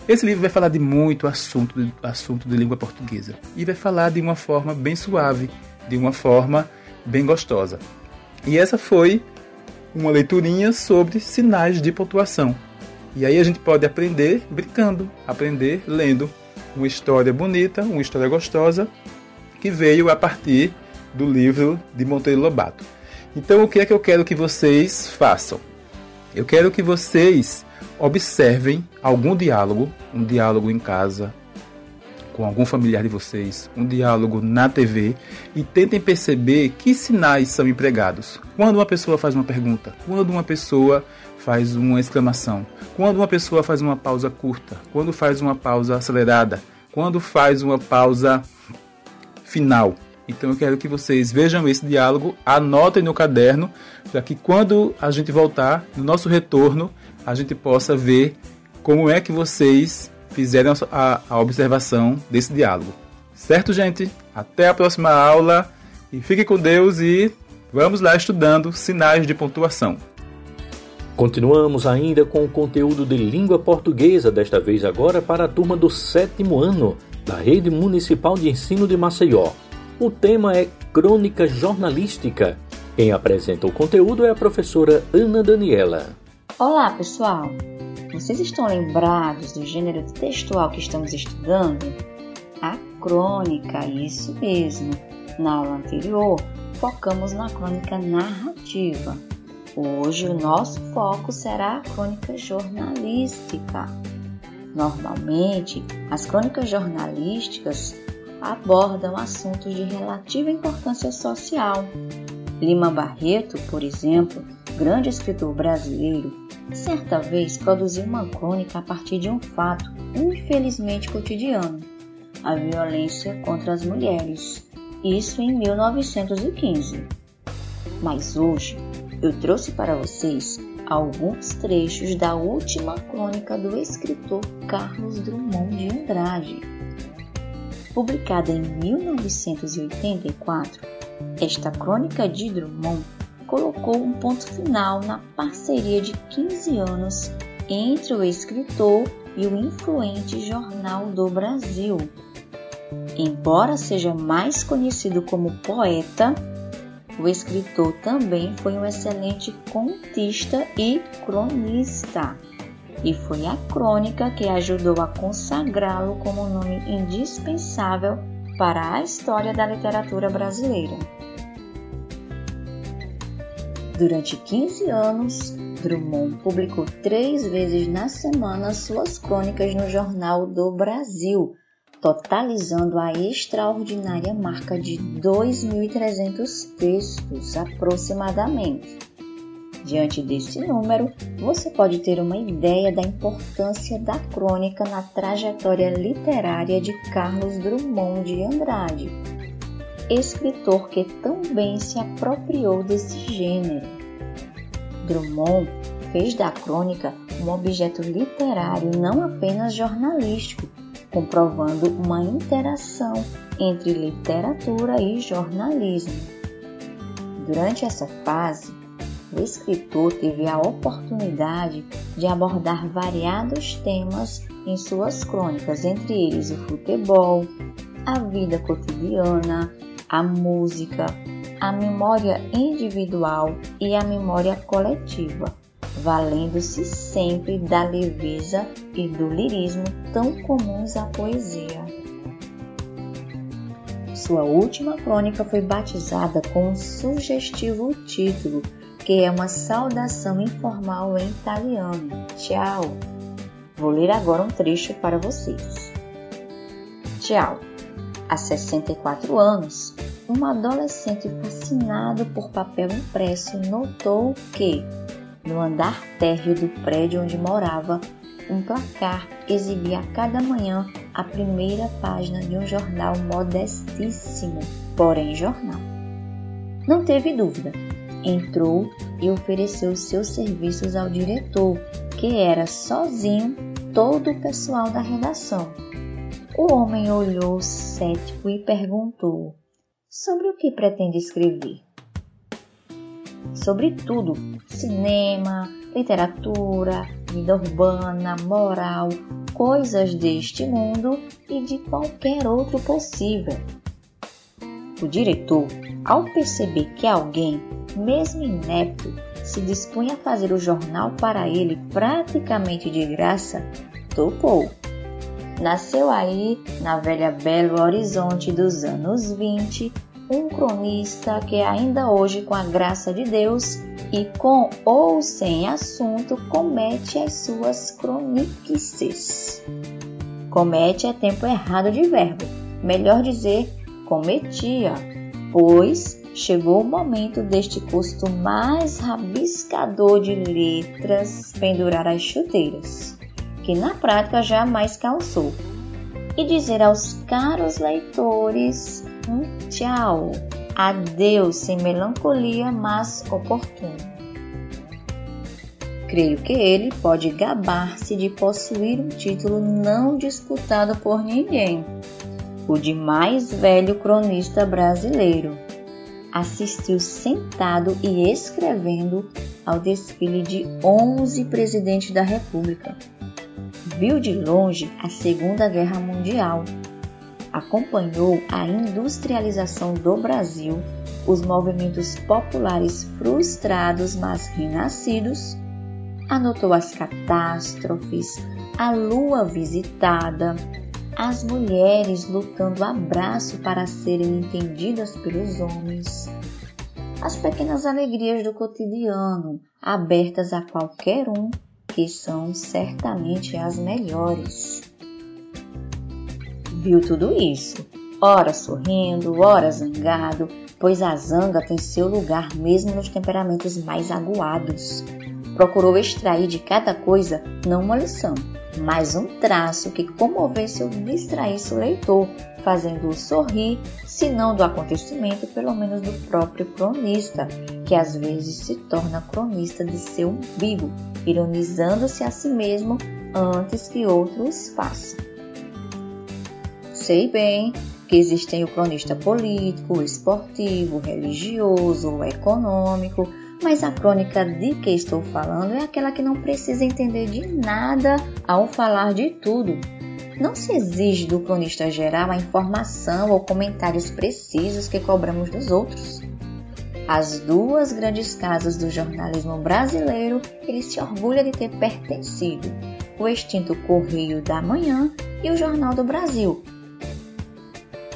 Speaker 19: Esse livro vai falar de muito assunto de, assunto de língua portuguesa e vai falar de uma forma bem suave, de uma forma bem gostosa. E essa foi uma leiturinha sobre sinais de pontuação. E aí a gente pode aprender brincando, aprender lendo uma história bonita, uma história gostosa que veio a partir do livro de Monteiro Lobato. Então, o que é que eu quero que vocês façam? Eu quero que vocês observem algum diálogo, um diálogo em casa, com algum familiar de vocês, um diálogo na TV e tentem perceber que sinais são empregados. Quando uma pessoa faz uma pergunta, quando uma pessoa faz uma exclamação, quando uma pessoa faz uma pausa curta, quando faz uma pausa acelerada, quando faz uma pausa final. Então eu quero que vocês vejam esse diálogo, anotem no caderno, para que quando a gente voltar, no nosso retorno, a gente possa ver como é que vocês fizeram a, a observação desse diálogo. Certo, gente? Até a próxima aula e fique com Deus e vamos lá estudando sinais de pontuação.
Speaker 1: Continuamos ainda com o conteúdo de língua portuguesa, desta vez agora para a turma do sétimo ano da Rede Municipal de Ensino de Maceió. O tema é Crônica Jornalística. Quem apresenta o conteúdo é a professora Ana Daniela.
Speaker 20: Olá, pessoal! Vocês estão lembrados do gênero textual que estamos estudando? A crônica, isso mesmo. Na aula anterior, focamos na crônica narrativa. Hoje, o nosso foco será a crônica jornalística. Normalmente, as crônicas jornalísticas abordam assuntos de relativa importância social. Lima Barreto, por exemplo, grande escritor brasileiro, certa vez produziu uma crônica a partir de um fato infelizmente cotidiano: a violência contra as mulheres. Isso em 1915. Mas hoje eu trouxe para vocês alguns trechos da última crônica do escritor Carlos Drummond de Andrade Publicada em 1984, esta crônica de Drummond colocou um ponto final na parceria de 15 anos entre o escritor e o influente Jornal do Brasil. Embora seja mais conhecido como poeta, o escritor também foi um excelente contista e cronista. E foi a crônica que ajudou a consagrá-lo como nome indispensável para a história da literatura brasileira. Durante 15 anos, Drummond publicou três vezes na semana suas crônicas no Jornal do Brasil, totalizando a extraordinária marca de 2.300 textos aproximadamente. Diante desse número, você pode ter uma ideia da importância da crônica na trajetória literária de Carlos Drummond de Andrade, escritor que também se apropriou desse gênero. Drummond fez da crônica um objeto literário não apenas jornalístico, comprovando uma interação entre literatura e jornalismo. Durante essa fase, o escritor teve a oportunidade de abordar variados temas em suas crônicas, entre eles o futebol, a vida cotidiana, a música, a memória individual e a memória coletiva, valendo-se sempre da leveza e do lirismo tão comuns à poesia. Sua última crônica foi batizada com um sugestivo título que é uma saudação informal em italiano. Tchau! Vou ler agora um trecho para vocês. Tchau! Há 64 anos, um adolescente fascinado por papel impresso notou que, no andar térreo do prédio onde morava, um placar exibia a cada manhã a primeira página de um jornal modestíssimo, porém jornal. Não teve dúvida entrou e ofereceu seus serviços ao diretor, que era sozinho todo o pessoal da redação. O homem olhou cético e perguntou: Sobre o que pretende escrever? Sobre tudo: cinema, literatura, vida urbana, moral, coisas deste mundo e de qualquer outro possível. O diretor, ao perceber que alguém mesmo inepto, se dispunha a fazer o jornal para ele praticamente de graça, topou. Nasceu aí, na velha Belo Horizonte dos anos 20, um cronista que ainda hoje, com a graça de Deus e com ou sem assunto, comete as suas croniquices. Comete é tempo errado de verbo, melhor dizer, cometia, pois chegou o momento deste custo mais rabiscador de letras pendurar as chuteiras, que na prática jamais calçou, e dizer aos caros leitores um tchau, adeus sem melancolia, mas oportuno. Creio que ele pode gabar-se de possuir um título não disputado por ninguém, o de mais velho cronista brasileiro assistiu sentado e escrevendo ao desfile de 11 presidentes da República. Viu de longe a Segunda Guerra Mundial. Acompanhou a industrialização do Brasil, os movimentos populares frustrados, mas renascidos. Anotou as catástrofes, a lua visitada, as mulheres lutando a braço para serem entendidas pelos homens, as pequenas alegrias do cotidiano, abertas a qualquer um, que são certamente as melhores. Viu tudo isso, ora sorrindo, ora zangado, pois a zanga tem seu lugar mesmo nos temperamentos mais aguados. Procurou extrair de cada coisa não uma lição, mais um traço que comovesse ou distraísse o leitor, fazendo-o sorrir, se não do acontecimento, pelo menos do próprio cronista, que às vezes se torna cronista de seu umbigo, ironizando-se a si mesmo antes que outros façam. Sei bem que existem o cronista político, esportivo, religioso, econômico, mas a crônica de que estou falando é aquela que não precisa entender de nada ao falar de tudo. Não se exige do cronista geral a informação ou comentários precisos que cobramos dos outros. As duas grandes casas do jornalismo brasileiro ele se orgulha de ter pertencido, o extinto Correio da Manhã e o Jornal do Brasil.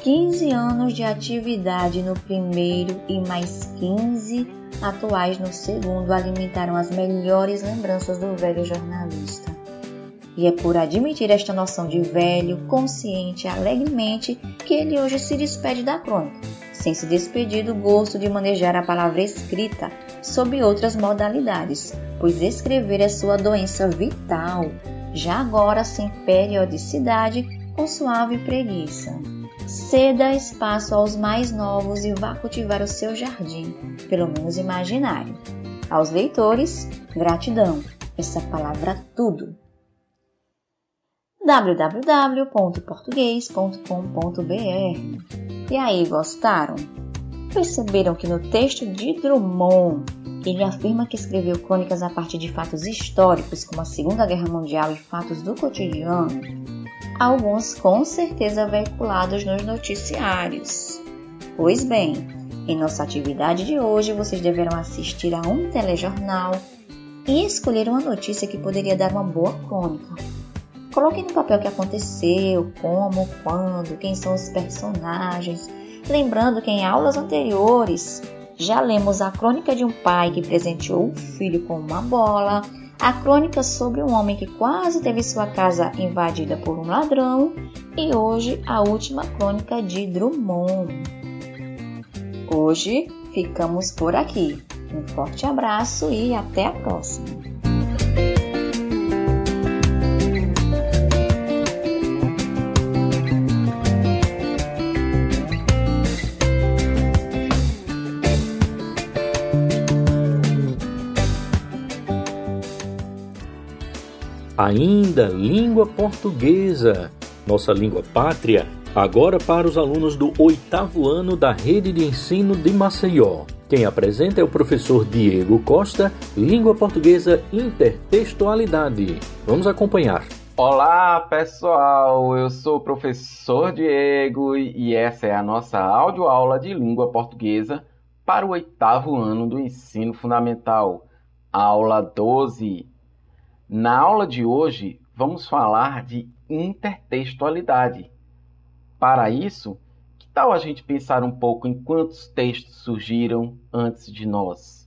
Speaker 20: 15 anos de atividade no primeiro e mais 15 atuais no segundo alimentaram as melhores lembranças do velho jornalista. E é por admitir esta noção de velho, consciente, alegremente, que ele hoje se despede da crônica, sem se despedir do gosto de manejar a palavra escrita sob outras modalidades, pois escrever é sua doença vital, já agora sem periodicidade, com suave preguiça. Ceda espaço aos mais novos e vá cultivar o seu jardim, pelo menos imaginário. Aos leitores, gratidão. Essa palavra tudo www.português.com.br. E aí, gostaram? Perceberam que no texto de Drummond ele afirma que escreveu crônicas a partir de fatos históricos, como a Segunda Guerra Mundial e fatos do cotidiano? Alguns com certeza veiculados nos noticiários. Pois bem, em nossa atividade de hoje vocês deverão assistir a um telejornal e escolher uma notícia que poderia dar uma boa crônica. Coloque no papel o que aconteceu, como, quando, quem são os personagens. Lembrando que em aulas anteriores já lemos a crônica de um pai que presenteou o filho com uma bola, a crônica sobre um homem que quase teve sua casa invadida por um ladrão e hoje a última crônica de Drummond. Hoje ficamos por aqui. Um forte abraço e até a próxima!
Speaker 1: Ainda língua portuguesa, nossa língua pátria, agora para os alunos do oitavo ano da Rede de Ensino de Maceió. Quem apresenta é o professor Diego Costa, Língua Portuguesa Intertextualidade. Vamos acompanhar.
Speaker 21: Olá pessoal, eu sou o professor Diego e essa é a nossa audioaula de língua portuguesa para o oitavo ano do ensino fundamental, aula 12. Na aula de hoje, vamos falar de intertextualidade. Para isso, que tal a gente pensar um pouco em quantos textos surgiram antes de nós?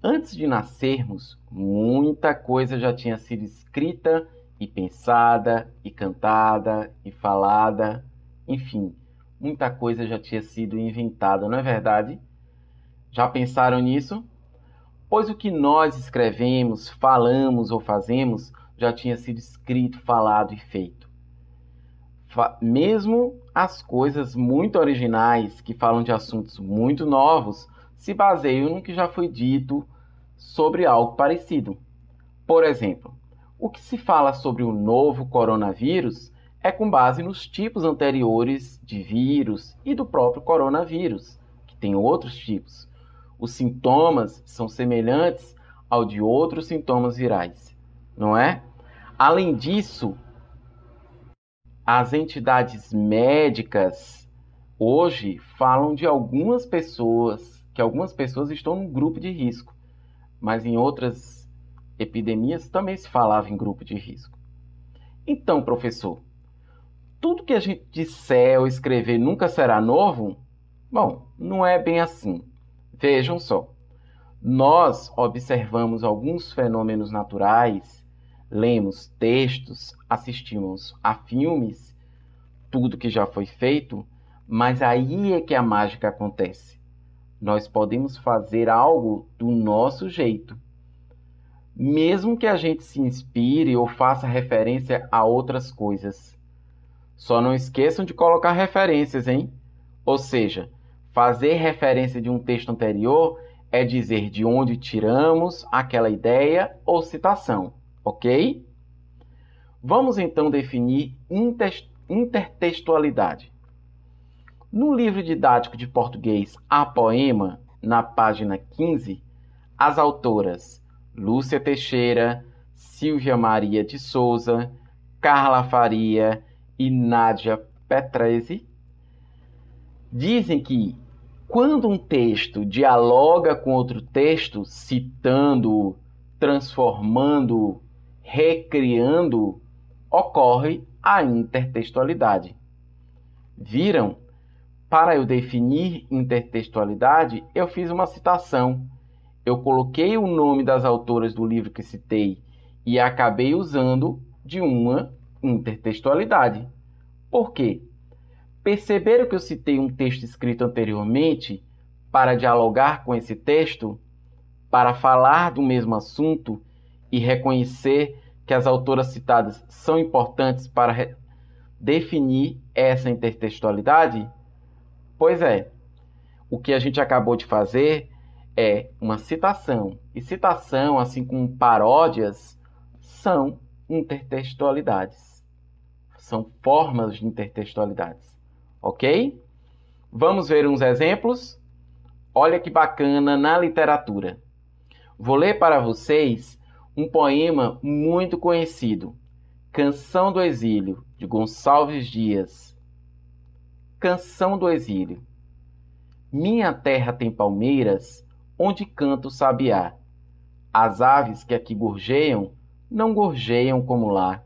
Speaker 21: Antes de nascermos, muita coisa já tinha sido escrita e pensada e cantada e falada, enfim, muita coisa já tinha sido inventada, não é verdade? Já pensaram nisso? Pois o que nós escrevemos, falamos ou fazemos já tinha sido escrito, falado e feito. Mesmo as coisas muito originais, que falam de assuntos muito novos, se baseiam no que já foi dito sobre algo parecido. Por exemplo, o que se fala sobre o novo coronavírus é com base nos tipos anteriores de vírus e do próprio coronavírus, que tem outros tipos os sintomas são semelhantes ao de outros sintomas virais, não é? Além disso, as entidades médicas hoje falam de algumas pessoas, que algumas pessoas estão num grupo de risco, mas em outras epidemias também se falava em grupo de risco. Então, professor, tudo que a gente disser ou escrever nunca será novo? Bom, não é bem assim. Vejam só, nós observamos alguns fenômenos naturais, lemos textos, assistimos a filmes, tudo que já foi feito, mas aí é que a mágica acontece. Nós podemos fazer algo do nosso jeito. Mesmo que a gente se inspire ou faça referência a outras coisas. Só não esqueçam de colocar referências, hein? Ou seja, Fazer referência de um texto anterior é dizer de onde tiramos aquela ideia ou citação, ok? Vamos então definir intertextualidade. No livro didático de português A Poema, na página 15, as autoras Lúcia Teixeira, Silvia Maria de Souza, Carla Faria e Nádia Petrese dizem que quando um texto dialoga com outro texto, citando, transformando, recriando, ocorre a intertextualidade. Viram? Para eu definir intertextualidade, eu fiz uma citação. Eu coloquei o nome das autoras do livro que citei e acabei usando de uma intertextualidade. Por quê? Perceberam que eu citei um texto escrito anteriormente para dialogar com esse texto, para falar do mesmo assunto e reconhecer que as autoras citadas são importantes para definir essa intertextualidade? Pois é, o que a gente acabou de fazer é uma citação. E citação, assim como paródias, são intertextualidades. São formas de intertextualidades ok? Vamos ver uns exemplos? Olha que bacana na literatura. Vou ler para vocês um poema muito conhecido, Canção do Exílio, de Gonçalves Dias. Canção do Exílio. Minha terra tem palmeiras, onde canta o sabiá. As aves que aqui gorjeiam, não gorjeiam como lá.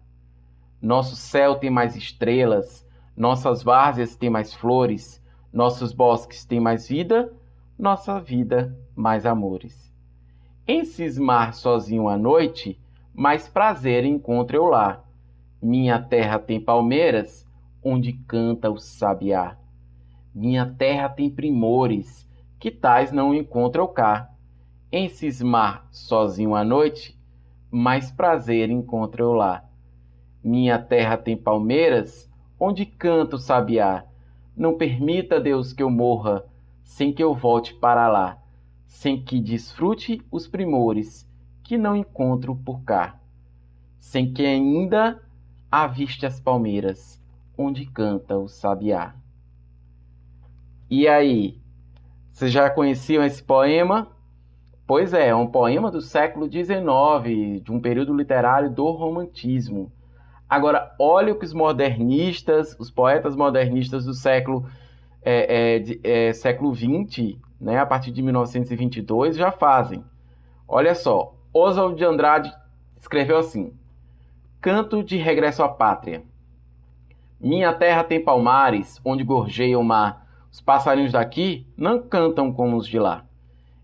Speaker 21: Nosso céu tem mais estrelas, nossas várzeas têm mais flores, nossos bosques têm mais vida, nossa vida mais amores. Em cismar sozinho à noite, mais prazer encontro eu lá. Minha terra tem palmeiras, onde canta o sabiá. Minha terra tem primores, que tais não encontro eu cá. Em cismar sozinho à noite, mais prazer encontro eu lá. Minha terra tem palmeiras, onde canta o sabiá. Não permita, Deus, que eu morra, sem que eu volte para lá, sem que desfrute os primores que não encontro por cá, sem que ainda aviste as palmeiras, onde canta o sabiá. E aí, vocês já conheciam esse poema? Pois é, é um poema do século XIX, de um período literário do romantismo. Agora, olha o que os modernistas, os poetas modernistas do século, é, é, de, é, século XX, né, a partir de 1922, já fazem. Olha só, Oswald de Andrade escreveu assim: Canto de regresso à pátria. Minha terra tem palmares, onde gorjeia o mar. Os passarinhos daqui não cantam como os de lá.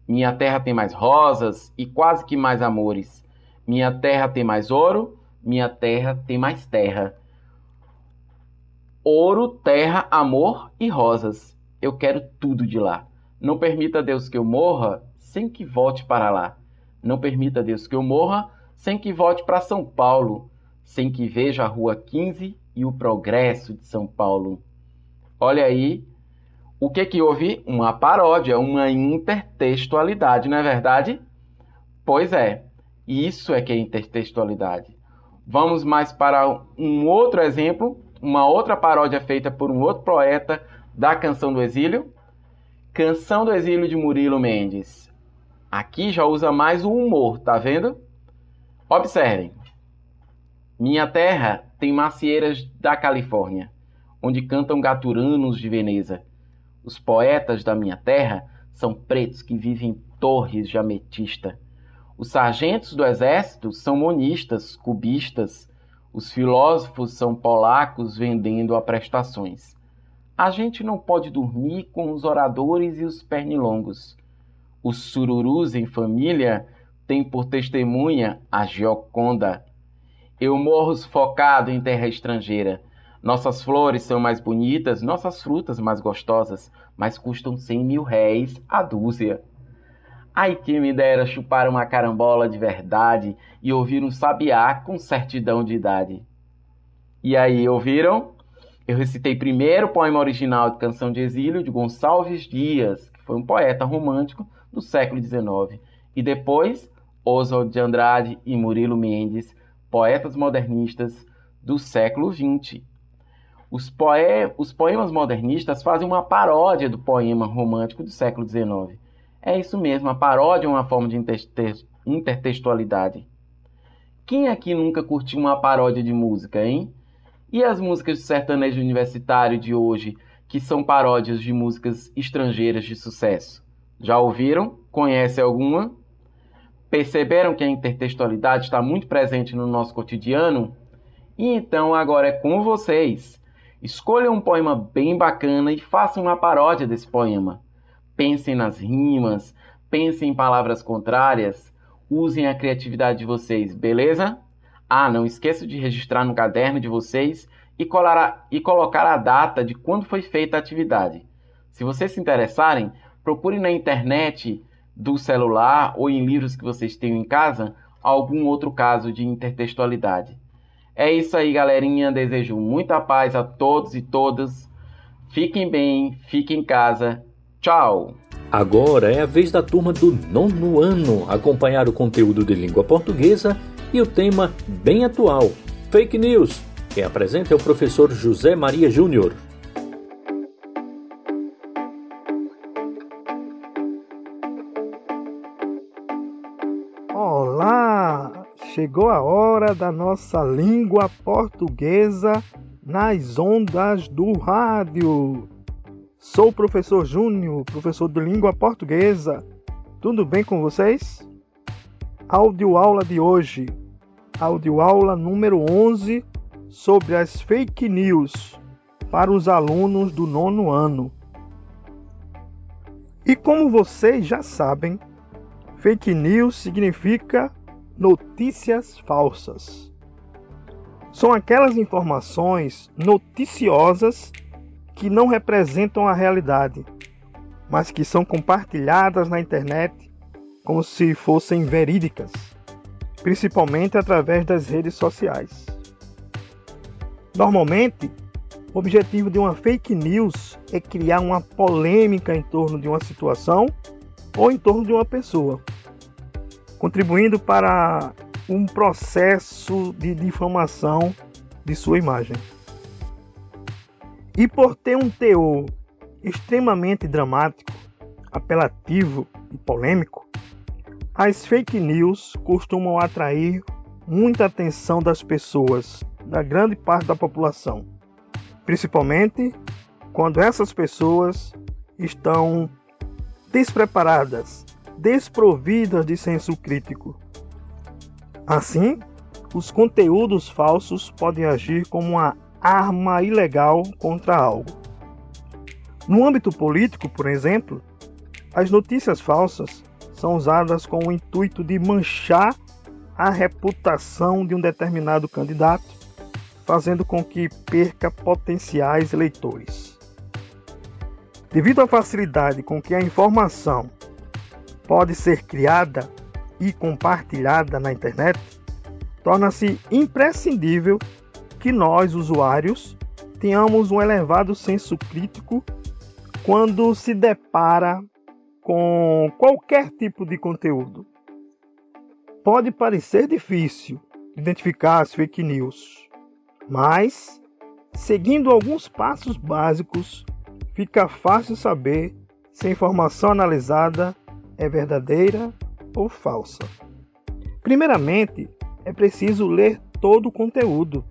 Speaker 21: Minha terra tem mais rosas e quase que mais amores. Minha terra tem mais ouro minha terra tem mais terra. Ouro, terra, amor e rosas. Eu quero tudo de lá. Não permita, Deus, que eu morra sem que volte para lá. Não permita, Deus, que eu morra sem que volte para São Paulo, sem que veja a Rua 15 e o progresso de São Paulo. Olha aí, o que que houve? Uma paródia, uma intertextualidade, não é verdade? Pois é, isso é que é intertextualidade. Vamos mais para um outro exemplo, uma outra paródia feita por um outro poeta da Canção do Exílio. Canção do Exílio de Murilo Mendes. Aqui já usa mais o humor, tá vendo? Observem. Minha terra tem macieiras da Califórnia, onde cantam gaturanos de Veneza. Os poetas da minha terra são pretos que vivem em torres de ametista. Os sargentos do exército são monistas, cubistas. Os filósofos são polacos vendendo a prestações. A gente não pode dormir com os oradores e os pernilongos. Os sururus em família têm por testemunha a Gioconda. Eu morro sufocado em terra estrangeira. Nossas flores são mais bonitas, nossas frutas mais gostosas, mas custam cem mil réis a dúzia. Ai que me dera chupar uma carambola de verdade e ouvir um sabiá com certidão de idade. E aí, ouviram? Eu recitei primeiro o poema original de Canção de Exílio de Gonçalves Dias, que foi um poeta romântico do século XIX, e depois Oswald de Andrade e Murilo Mendes, poetas modernistas do século XX. Os, poe... Os poemas modernistas fazem uma paródia do poema romântico do século XIX é isso mesmo, a paródia é uma forma de intertextualidade. Quem aqui nunca curtiu uma paródia de música, hein? E as músicas de sertanejo universitário de hoje, que são paródias de músicas estrangeiras de sucesso? Já ouviram? Conhece alguma? Perceberam que a intertextualidade está muito presente no nosso cotidiano? E então agora é com vocês. Escolham um poema bem bacana e façam uma paródia desse poema. Pensem nas rimas, pensem em palavras contrárias, usem a criatividade de vocês, beleza? Ah, não esqueça de registrar no caderno de vocês e, colar, e colocar a data de quando foi feita a atividade. Se vocês se interessarem, procure na internet, do celular ou em livros que vocês tenham em casa algum outro caso de intertextualidade. É isso aí, galerinha. Desejo muita paz a todos e todas. Fiquem bem, fiquem em casa. Tchau!
Speaker 1: Agora é a vez da turma do nono ano acompanhar o conteúdo de língua portuguesa e o tema bem atual: fake news. Quem apresenta é o professor José Maria Júnior.
Speaker 22: Olá! Chegou a hora da nossa língua portuguesa nas ondas do rádio. Sou o professor Júnior, professor de língua portuguesa. Tudo bem com vocês? Áudio aula de hoje. Áudio aula número 11 sobre as fake news para os alunos do nono ano. E como vocês já sabem, fake news significa notícias falsas. São aquelas informações noticiosas que não representam a realidade, mas que são compartilhadas na internet como se fossem verídicas, principalmente através das redes sociais. Normalmente, o objetivo de uma fake news é criar uma polêmica em torno de uma situação ou em torno de uma pessoa, contribuindo para um processo de difamação de sua imagem. E por ter um teor extremamente dramático, apelativo e polêmico, as fake news costumam atrair muita atenção das pessoas, da grande parte da população, principalmente quando essas pessoas estão despreparadas, desprovidas de senso crítico. Assim, os conteúdos falsos podem agir como uma arma ilegal contra algo. No âmbito político, por exemplo, as notícias falsas são usadas com o intuito de manchar a reputação de um determinado candidato, fazendo com que perca potenciais eleitores. Devido à facilidade com que a informação pode ser criada e compartilhada na internet, torna-se imprescindível que nós, usuários, tenhamos um elevado senso crítico quando se depara com qualquer tipo de conteúdo. Pode parecer difícil identificar as fake news, mas seguindo alguns passos básicos, fica fácil saber se a informação analisada é verdadeira ou falsa. Primeiramente, é preciso ler todo o conteúdo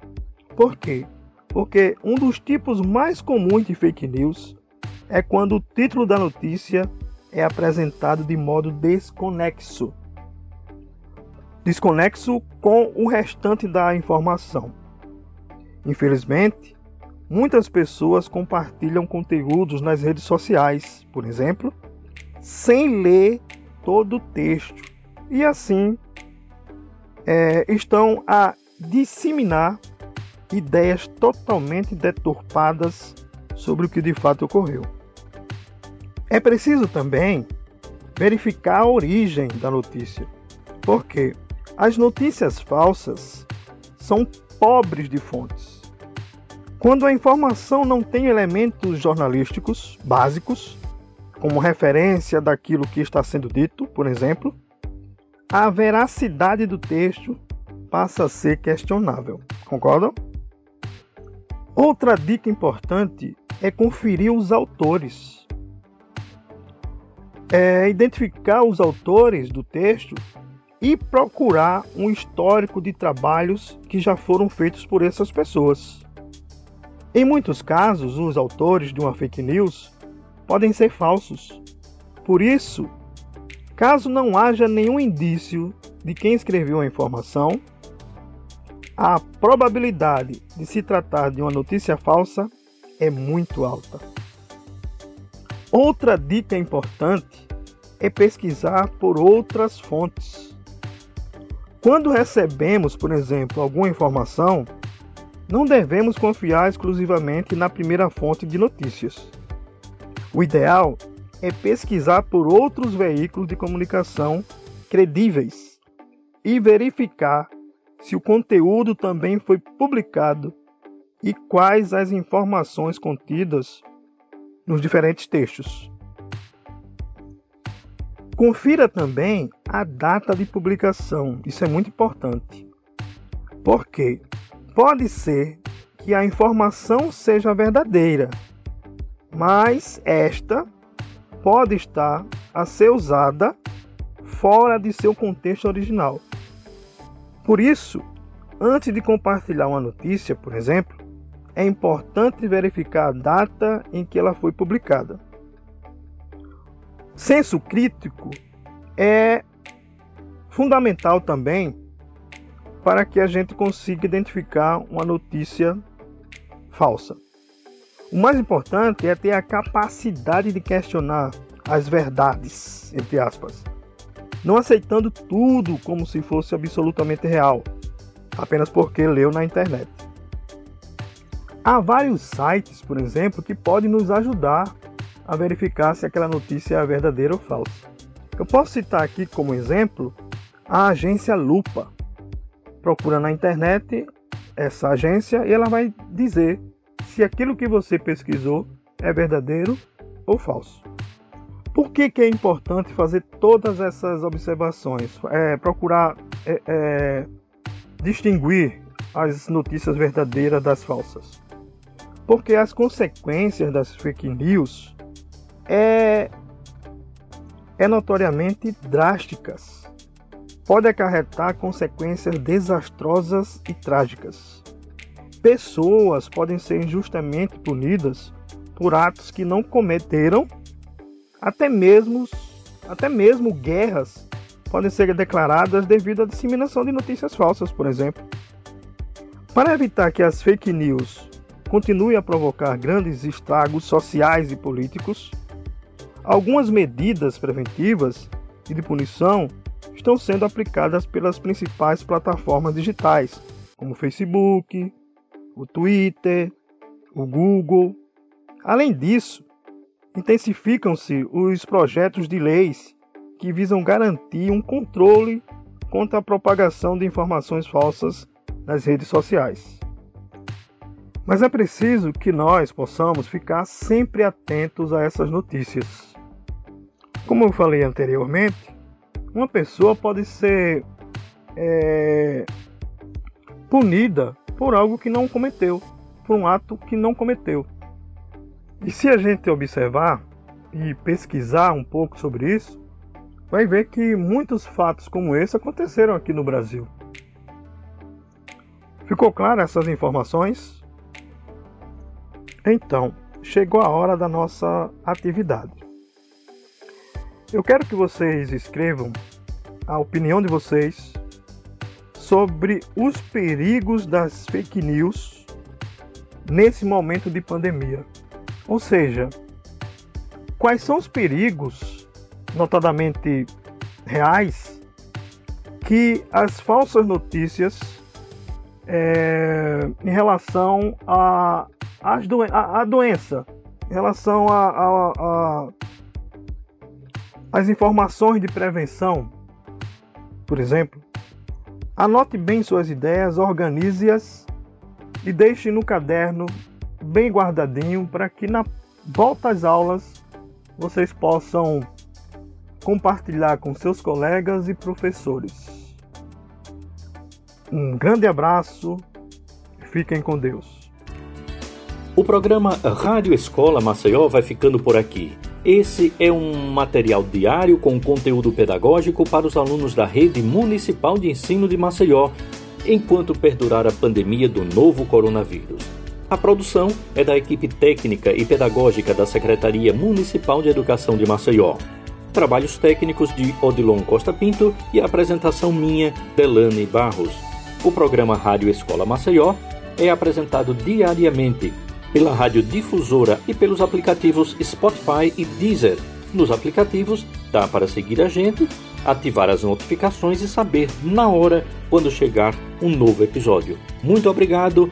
Speaker 22: por quê? Porque um dos tipos mais comuns de fake news é quando o título da notícia é apresentado de modo desconexo desconexo com o restante da informação. Infelizmente, muitas pessoas compartilham conteúdos nas redes sociais, por exemplo, sem ler todo o texto e assim é, estão a disseminar ideias totalmente deturpadas sobre o que de fato ocorreu. É preciso também verificar a origem da notícia, porque as notícias falsas são pobres de fontes. Quando a informação não tem elementos jornalísticos básicos, como referência daquilo que está sendo dito, por exemplo, a veracidade do texto passa a ser questionável. Concordam? Outra dica importante é conferir os autores. É identificar os autores do texto e procurar um histórico de trabalhos que já foram feitos por essas pessoas. Em muitos casos, os autores de uma fake news podem ser falsos. Por isso, caso não haja nenhum indício de quem escreveu a informação, a probabilidade de se tratar de uma notícia falsa é muito alta. Outra dica importante é pesquisar por outras fontes. Quando recebemos, por exemplo, alguma informação, não devemos confiar exclusivamente na primeira fonte de notícias. O ideal é pesquisar por outros veículos de comunicação credíveis e verificar se o conteúdo também foi publicado e quais as informações contidas nos diferentes textos. Confira também a data de publicação, isso é muito importante. Porque pode ser que a informação seja verdadeira, mas esta pode estar a ser usada fora de seu contexto original. Por isso, antes de compartilhar uma notícia, por exemplo, é importante verificar a data em que ela foi publicada. Senso crítico é fundamental também para que a gente consiga identificar uma notícia falsa. O mais importante é ter a capacidade de questionar as verdades, entre aspas, não aceitando tudo como se fosse absolutamente real, apenas porque leu na internet. Há vários sites, por exemplo, que podem nos ajudar a verificar se aquela notícia é verdadeira ou falsa. Eu posso citar aqui como exemplo a agência Lupa. Procura na internet essa agência e ela vai dizer se aquilo que você pesquisou é verdadeiro ou falso. Por que, que é importante fazer todas essas observações? É, procurar é, é, distinguir as notícias verdadeiras das falsas porque as consequências das fake news é, é notoriamente drásticas. Pode acarretar consequências desastrosas e trágicas. Pessoas podem ser injustamente punidas por atos que não cometeram, até mesmo, até mesmo guerras podem ser declaradas devido à disseminação de notícias falsas, por exemplo. Para evitar que as fake news continue a provocar grandes estragos sociais e políticos, algumas medidas preventivas e de punição estão sendo aplicadas pelas principais plataformas digitais, como o Facebook, o Twitter, o Google. Além disso, intensificam-se os projetos de leis que visam garantir um controle contra a propagação de informações falsas nas redes sociais. Mas é preciso que nós possamos ficar sempre atentos a essas notícias. Como eu falei anteriormente, uma pessoa pode ser é, punida por algo que não cometeu, por um ato que não cometeu. E se a gente observar e pesquisar um pouco sobre isso, vai ver que muitos fatos como esse aconteceram aqui no Brasil. Ficou claro essas informações? Então, chegou a hora da nossa atividade. Eu quero que vocês escrevam a opinião de vocês sobre os perigos das fake news nesse momento de pandemia. Ou seja, quais são os perigos, notadamente reais, que as falsas notícias é, em relação a as doen a, a doença, em relação a, a, a, as informações de prevenção, por exemplo, anote bem suas ideias, organize-as e deixe no caderno bem guardadinho para que na volta às aulas vocês possam compartilhar com seus colegas e professores. Um grande abraço, fiquem com Deus.
Speaker 1: O programa Rádio Escola Maceió vai ficando por aqui. Esse é um material diário com conteúdo pedagógico para os alunos da Rede Municipal de Ensino de Maceió, enquanto perdurar a pandemia do novo coronavírus. A produção é da equipe técnica e pedagógica da Secretaria Municipal de Educação de Maceió. Trabalhos técnicos de Odilon Costa Pinto e a apresentação minha, Delane Barros. O programa Rádio Escola Maceió é apresentado diariamente pela rádio difusora e pelos aplicativos Spotify e Deezer. Nos aplicativos dá para seguir a gente, ativar as notificações e saber na hora quando chegar um novo episódio. Muito obrigado